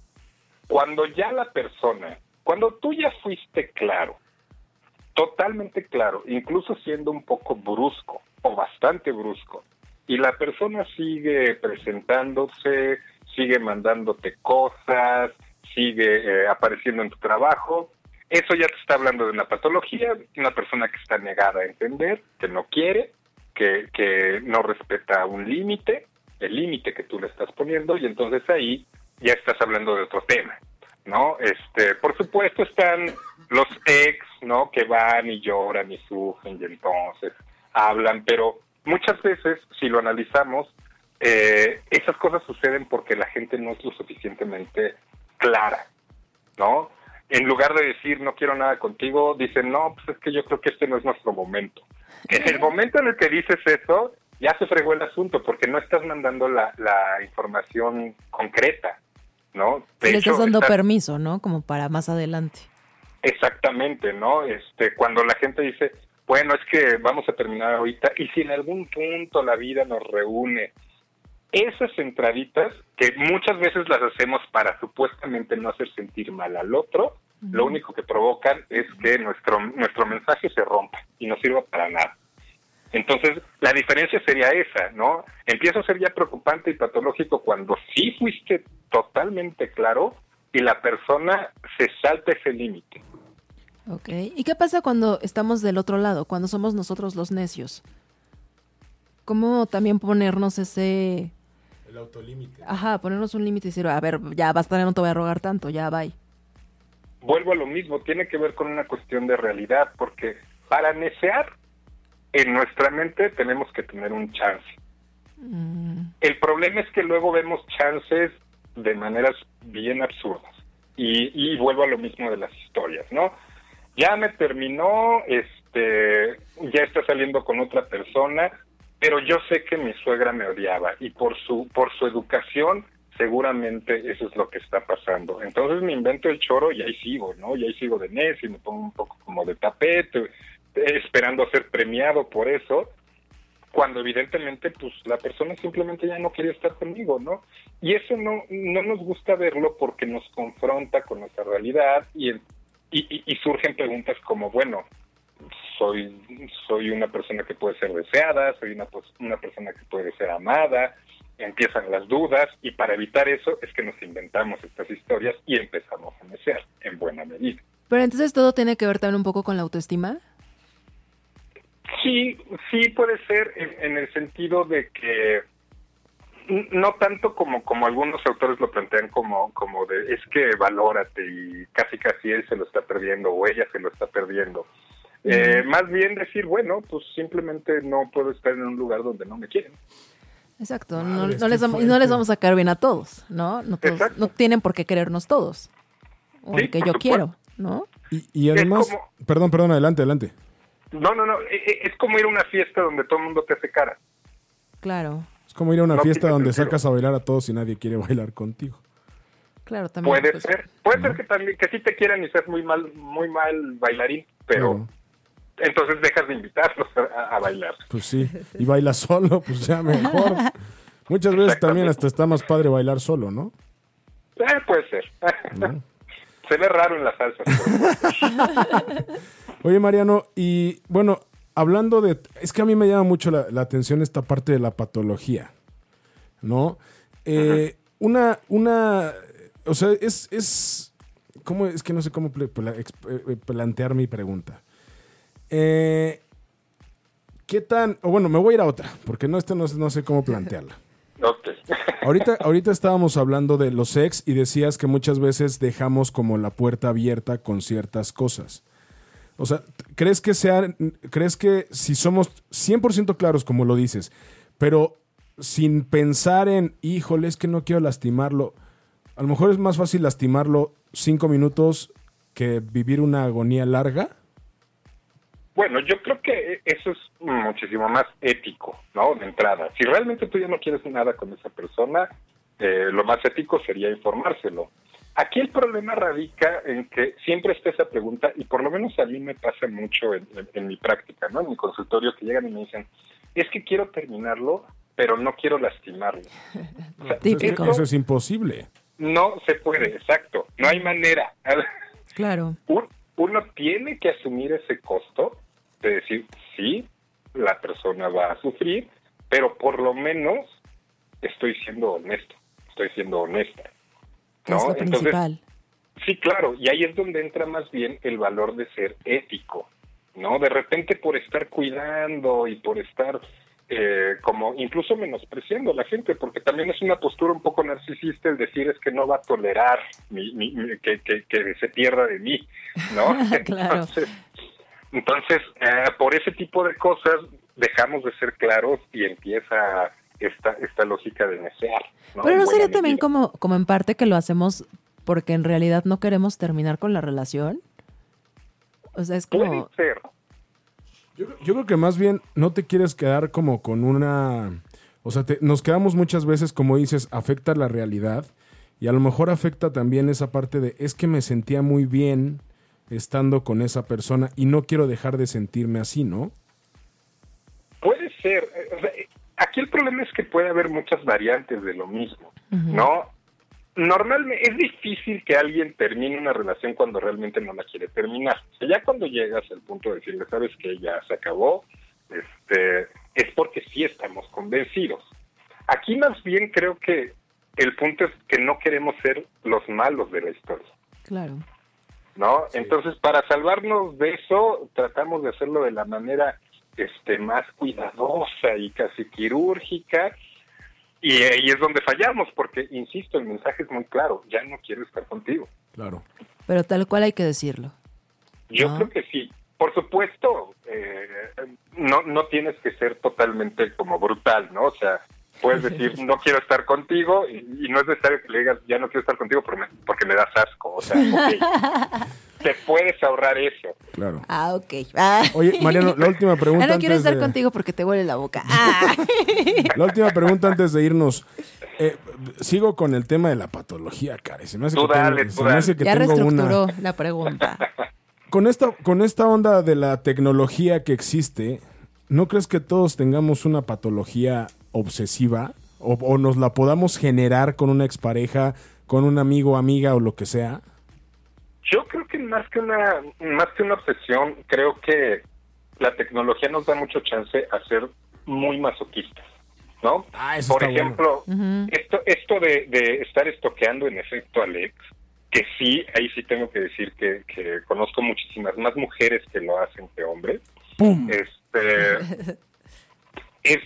cuando ya la persona, cuando tú ya fuiste claro, totalmente claro, incluso siendo un poco brusco o bastante brusco, y la persona sigue presentándose, sigue mandándote cosas, sigue eh, apareciendo en tu trabajo, eso ya te está hablando de una patología, una persona que está negada a entender, que no quiere, que, que no respeta un límite, el límite que tú le estás poniendo, y entonces ahí ya estás hablando de otro tema, ¿no? Este, por supuesto están los ex, ¿no? Que van y lloran y sufren y entonces hablan, pero muchas veces, si lo analizamos, eh, esas cosas suceden porque la gente no es lo suficientemente clara, ¿no? En lugar de decir no quiero nada contigo, dicen no, pues es que yo creo que este no es nuestro momento. En el momento en el que dices eso, ya se fregó el asunto porque no estás mandando la, la información concreta, ¿no? De Le hecho, estás dando estás- permiso, ¿no? Como para más adelante. Exactamente, ¿no? Este, cuando la gente dice, bueno, es que vamos a terminar ahorita, y si en algún punto la vida nos reúne, esas entraditas, que muchas veces las hacemos para supuestamente no hacer sentir mal al otro, lo único que provocan es que nuestro, nuestro mensaje se rompa y no sirva para nada. Entonces, la diferencia sería esa, ¿no? Empieza a ser ya preocupante y patológico cuando sí fuiste totalmente claro y la persona se salta ese límite. Ok. ¿Y qué pasa cuando estamos del otro lado, cuando somos nosotros los necios? ¿Cómo también ponernos ese... El autolímite. Ajá, ponernos un límite y decir, a ver, ya basta, ya no te voy a rogar tanto, ya bye. vuelvo a lo mismo, tiene que ver con una cuestión de realidad, porque para necear en nuestra mente tenemos que tener un chance. Mm, El problema es que luego vemos chances de maneras bien absurdas. Y, y vuelvo a lo mismo de las historias, ¿no? Ya me terminó, este, ya está saliendo con otra persona, pero yo sé que mi suegra me odiaba y por su por su educación seguramente eso es lo que está pasando. Entonces me invento el choro y ahí sigo, ¿no? Y ahí sigo de necio y me pongo un poco como de tapete, esperando ser premiado por eso, cuando evidentemente pues la persona simplemente ya no quería estar conmigo, ¿no? Y eso no no nos gusta verlo porque nos confronta con nuestra realidad y, y- y surgen preguntas como, bueno, soy soy una persona que puede ser deseada, soy una, una persona que puede ser amada, empiezan las dudas y para evitar eso es que nos inventamos estas historias y empezamos a mecer en buena medida. Pero entonces todo tiene que ver también un poco con la autoestima. Sí, sí puede ser en, en el sentido de que no tanto como como algunos autores lo plantean como como de es que valórate y casi casi él se lo está perdiendo o ella se lo está perdiendo. Eh, más bien decir, bueno, pues simplemente no puedo estar en un lugar donde no me quieren. Exacto, no, les vamos, y no les vamos a caer bien a todos, ¿no? No, todos- no tienen por qué querernos todos. O Sí, el que yo supuesto. quiero, ¿no? Y, y además, como- perdón, perdón, adelante, adelante. No, no, no, e- e- es como ir a una fiesta donde todo el mundo te hace cara. Claro, Es como ir a una No fiesta donde sacas a bailar a todos y nadie quiere bailar contigo. claro, también. Puede pues, ser, puede ser que también que sí te quieran y seas muy mal muy mal bailarín, pero Claro. Entonces dejas de invitarlos a, a bailar. Pues sí, y baila solo, pues ya mejor. Muchas veces también hasta está más padre bailar solo, ¿no? Eh, puede ser. ¿No? Se ve raro en las salsas. pero- Oye, Mariano, y bueno, hablando de... Es que a mí me llama mucho la, la atención esta parte de la patología, ¿no? Eh, una, una... O sea, es... es ¿Cómo? Es que no sé cómo exp- eh, plantear mi pregunta. Eh, ¿Qué tan...? O bueno, me voy a ir a otra, porque no, esta no, sé- no sé cómo plantearla. Ahorita, ahorita estábamos hablando de los ex y decías que muchas veces dejamos como la puerta abierta con ciertas cosas. O sea, ¿crees que sea, crees que si somos 100% claros como lo dices, pero sin pensar en, híjole, es que no quiero lastimarlo, a lo mejor es más fácil lastimarlo cinco minutos que vivir una agonía larga? Bueno, yo creo que eso es muchísimo más ético, ¿no? De entrada. Si realmente tú ya no quieres nada con esa persona, eh, lo más ético sería informárselo. Aquí el problema radica en que siempre está esa pregunta, y por lo menos a mí me pasa mucho en, en- en mi práctica, ¿no? En mi consultorio que llegan y me dicen, es que quiero terminarlo, pero no quiero lastimarlo. O sea, Típico. Eso es imposible. No se puede, exacto. No hay manera. Claro. Un- uno tiene que asumir ese costo de decir, sí, la persona va a sufrir, pero por lo menos estoy siendo honesto, estoy siendo honesta. Es ¿no? lo Entonces, principal. Sí, claro, y ahí es donde entra más bien el valor de ser ético, ¿no? De repente por estar cuidando y por estar eh, como incluso menospreciando a la gente, porque también es una postura un poco narcisista el decir es que no va a tolerar mi- mi- mi- que, que- que se pierda de mí, ¿no? Claro. Entonces, entonces eh, por ese tipo de cosas dejamos de ser claros y empieza esta, esta lógica de desear. ¿no? Pero no sería también como, como en parte que lo hacemos porque en realidad no queremos terminar con la relación. O sea, es Puede como, ser. Yo, yo creo que más bien no te quieres quedar como con una... O sea, te- nos quedamos muchas veces, como dices, afecta la realidad y a lo mejor afecta también esa parte de es que me sentía muy bien estando con esa persona y no quiero dejar de sentirme así, ¿no? Puede ser. eh, eh, aquí el problema es que puede haber muchas variantes de lo mismo, ¿no? Normalmente es difícil que alguien termine una relación cuando realmente no la quiere terminar. O sea, ya cuando llegas al punto de decirle, sabes que ya se acabó, este, es porque sí estamos convencidos. Aquí más bien creo que el punto es que no queremos ser los malos de la historia. claro. ¿No? Entonces, para salvarnos de eso, tratamos de hacerlo de la manera este más cuidadosa y casi quirúrgica. Y ahí es donde fallamos, porque, insisto, el mensaje es muy claro, ya no quiero estar contigo. Claro. Pero tal cual hay que decirlo. Yo creo que sí. Por supuesto, eh, no, no tienes que ser totalmente como brutal, ¿no? O sea, puedes decir, no quiero estar contigo, y, y no es necesario que le digas, ya no quiero estar contigo porque me, porque me das asco. O sea, ok. te puedes ahorrar eso. Claro. Ah, ok. Ah. Oye, Mariano, la última pregunta. Ah, no quiero estar de- contigo porque te huele la boca. Ah. La última pregunta antes de irnos. Eh, sigo con el tema de la patología, Care. Se me hace Tú que tengo- dale, se tú me hace dale. que ya tengo una- reestructuró la pregunta. Con esta, con esta onda de la tecnología que existe, ¿no crees que todos tengamos una patología obsesiva? O, o nos la podamos generar con una expareja, con un amigo, amiga o lo que sea. Yo creo que más que una más que una obsesión, creo que la tecnología nos da mucho chance a ser muy masoquistas, ¿no? Ah, eso Por bueno. ejemplo, esto esto de, de estar estoqueando en efecto Alex, que sí, ahí sí tengo que decir que, que conozco muchísimas más mujeres que lo hacen que hombres. ¡Pum! Este es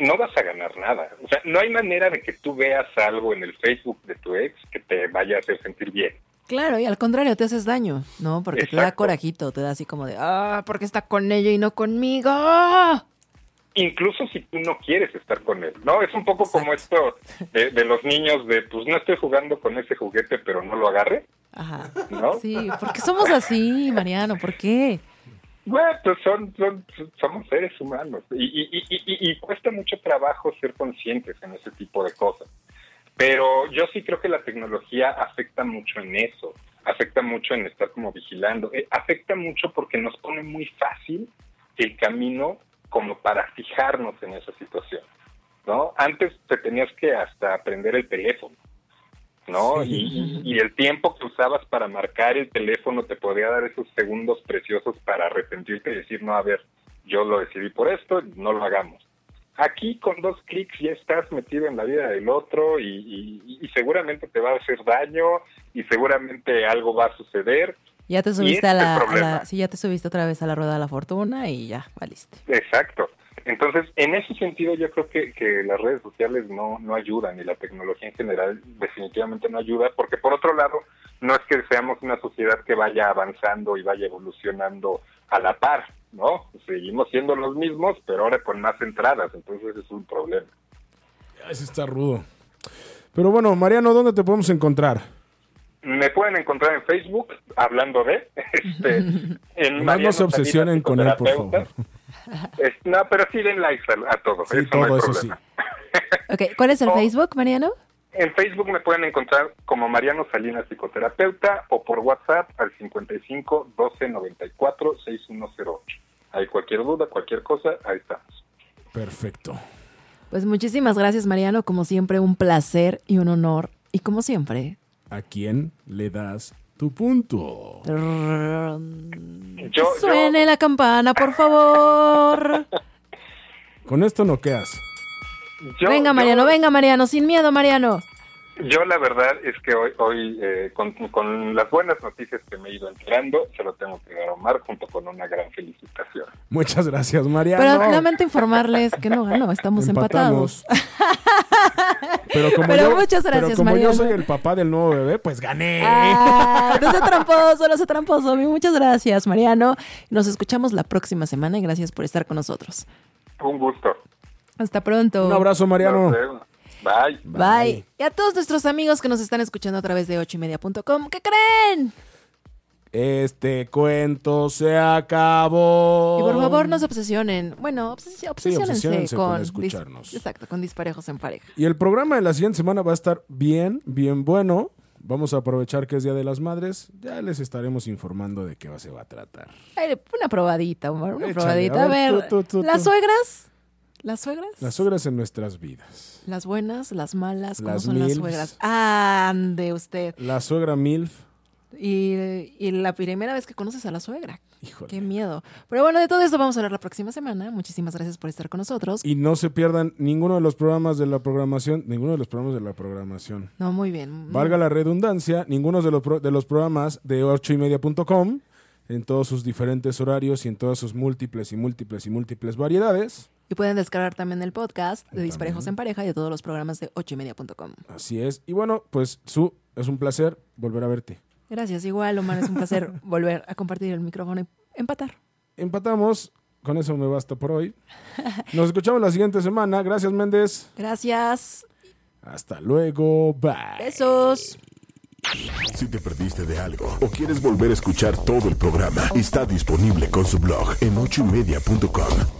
no vas a ganar nada. O sea, no hay manera de que tú veas algo en el Facebook de tu ex que te vaya a hacer sentir bien. Claro, y al contrario, te haces daño, ¿no? Porque te da corajito, te da así como de, ah, porque está con ella y no conmigo. incluso si tú no quieres estar con él, ¿no? Es un poco como esto de, de los niños de, pues no estoy jugando con ese juguete, pero no lo agarre, Ajá. ¿no? Sí, ¿por qué somos así, Mariano? ¿Por qué? Bueno, pues son, somos seres humanos y, y, y, y, y cuesta mucho trabajo ser conscientes en ese tipo de cosas. Pero yo sí creo que la tecnología afecta mucho en eso, afecta mucho en estar como vigilando, eh, afecta mucho porque nos pone muy fácil el camino como para fijarnos en esa situación, ¿no? Antes te tenías que hasta aprender el teléfono, ¿no? Sí. Y, y el tiempo que usabas para marcar el teléfono te podía dar esos segundos preciosos para arrepentirte y decir, no, a ver, yo lo decidí por esto, no lo hagamos. Aquí con dos clics ya estás metido en la vida del otro y, y- y seguramente te va a hacer daño y seguramente algo va a suceder. Ya te subiste ese a la, a problema. la- sí, ya te subiste otra vez a la rueda de la fortuna y ya, valiste. Exacto. Entonces, en ese sentido, yo creo que, que las redes sociales no, no ayudan y la tecnología en general definitivamente no ayuda, porque por otro lado, no es que seamos una sociedad que vaya avanzando y vaya evolucionando a la par, ¿no? Seguimos siendo los mismos, pero ahora con más entradas, entonces es un problema. Ese está rudo. Pero bueno, Mariano, ¿dónde te podemos encontrar? Me pueden encontrar en Facebook, hablando de... Este, en no se obsesionen con él, por psicoterapeuta. favor. Es- no, pero sí den likes a, a todo. Sí, eso no todo hay eso sí. problema. Ok, ¿cuál es el. Facebook, Mariano? En Facebook me pueden encontrar como Mariano Salinas Psicoterapeuta o por WhatsApp al 55 12 94 6108. Hay cualquier duda, cualquier cosa, ahí estamos. Perfecto. Pues muchísimas gracias, Mariano. Como siempre, un placer y un honor. Y como siempre, ¿A quién le das tu punto? Yo, suene la campana, por favor. Con esto no quedas. yo- venga, yo- Mariano, venga, Mariano, sin miedo, Mariano. Yo la verdad es que hoy, hoy eh, con, con las buenas noticias que me he ido enterando, se lo tengo que dar a Omar junto con una gran felicitación. Muchas gracias, Mariano. Pero lamento informarles que no ganó, estamos Empatamos. empatados. Pero como, Pero yo, muchas pero gracias, como yo soy el papá del nuevo bebé, pues gané. Ah, no sea tramposo, no sea tramposo. Muchas gracias, Mariano. Nos escuchamos la próxima semana y gracias por estar con nosotros. Un gusto. Hasta pronto. Un abrazo, Mariano. Bye. Bye. Y a todos nuestros amigos que nos están escuchando a través de ochoymedia.com, ¿qué creen? Este cuento se acabó. Y por favor no se obsesionen. Bueno, obses- obsesiónense con con, escucharnos. exacto, con disparejos en pareja. Y el programa de la siguiente semana va a estar bien, bien bueno. Vamos a aprovechar que es Día de las Madres. Ya les estaremos informando de qué se va a tratar. Ay, una probadita, Omar, una Échale, probadita. a A ver, ver, tú, tú, tú, ¿las suegras? ¿Las suegras? Las suegras en nuestras vidas. Las buenas, las malas, ¿cómo Las son las suegras? Ande usted. La suegra MILF. Y, y la primera vez que conoces a la suegra. Híjole. Qué miedo. Pero bueno, de todo esto vamos a hablar la próxima semana. Muchísimas gracias por estar con nosotros. Y no se pierdan ninguno de los programas de la programación, ninguno de los programas de la programación. No, muy bien. Valga la redundancia, ninguno de los, pro- de los programas de ocho y media.com en todos sus diferentes horarios y en todas sus múltiples y múltiples y múltiples variedades. Y pueden descargar también el podcast de. Disparejos en Pareja y de todos los programas de ochoymedia.com. Así es. Y bueno, pues Su, es un placer volver a verte. Gracias, igual, Omar. Es un placer volver a compartir el micrófono y empatar. Empatamos. Con eso me basta por hoy. Nos escuchamos la siguiente semana. Gracias, Méndez. Gracias. Hasta luego. Bye. Besos. Si te perdiste de algo o quieres volver a escuchar todo el programa, está disponible con su blog en ochoymedia.com.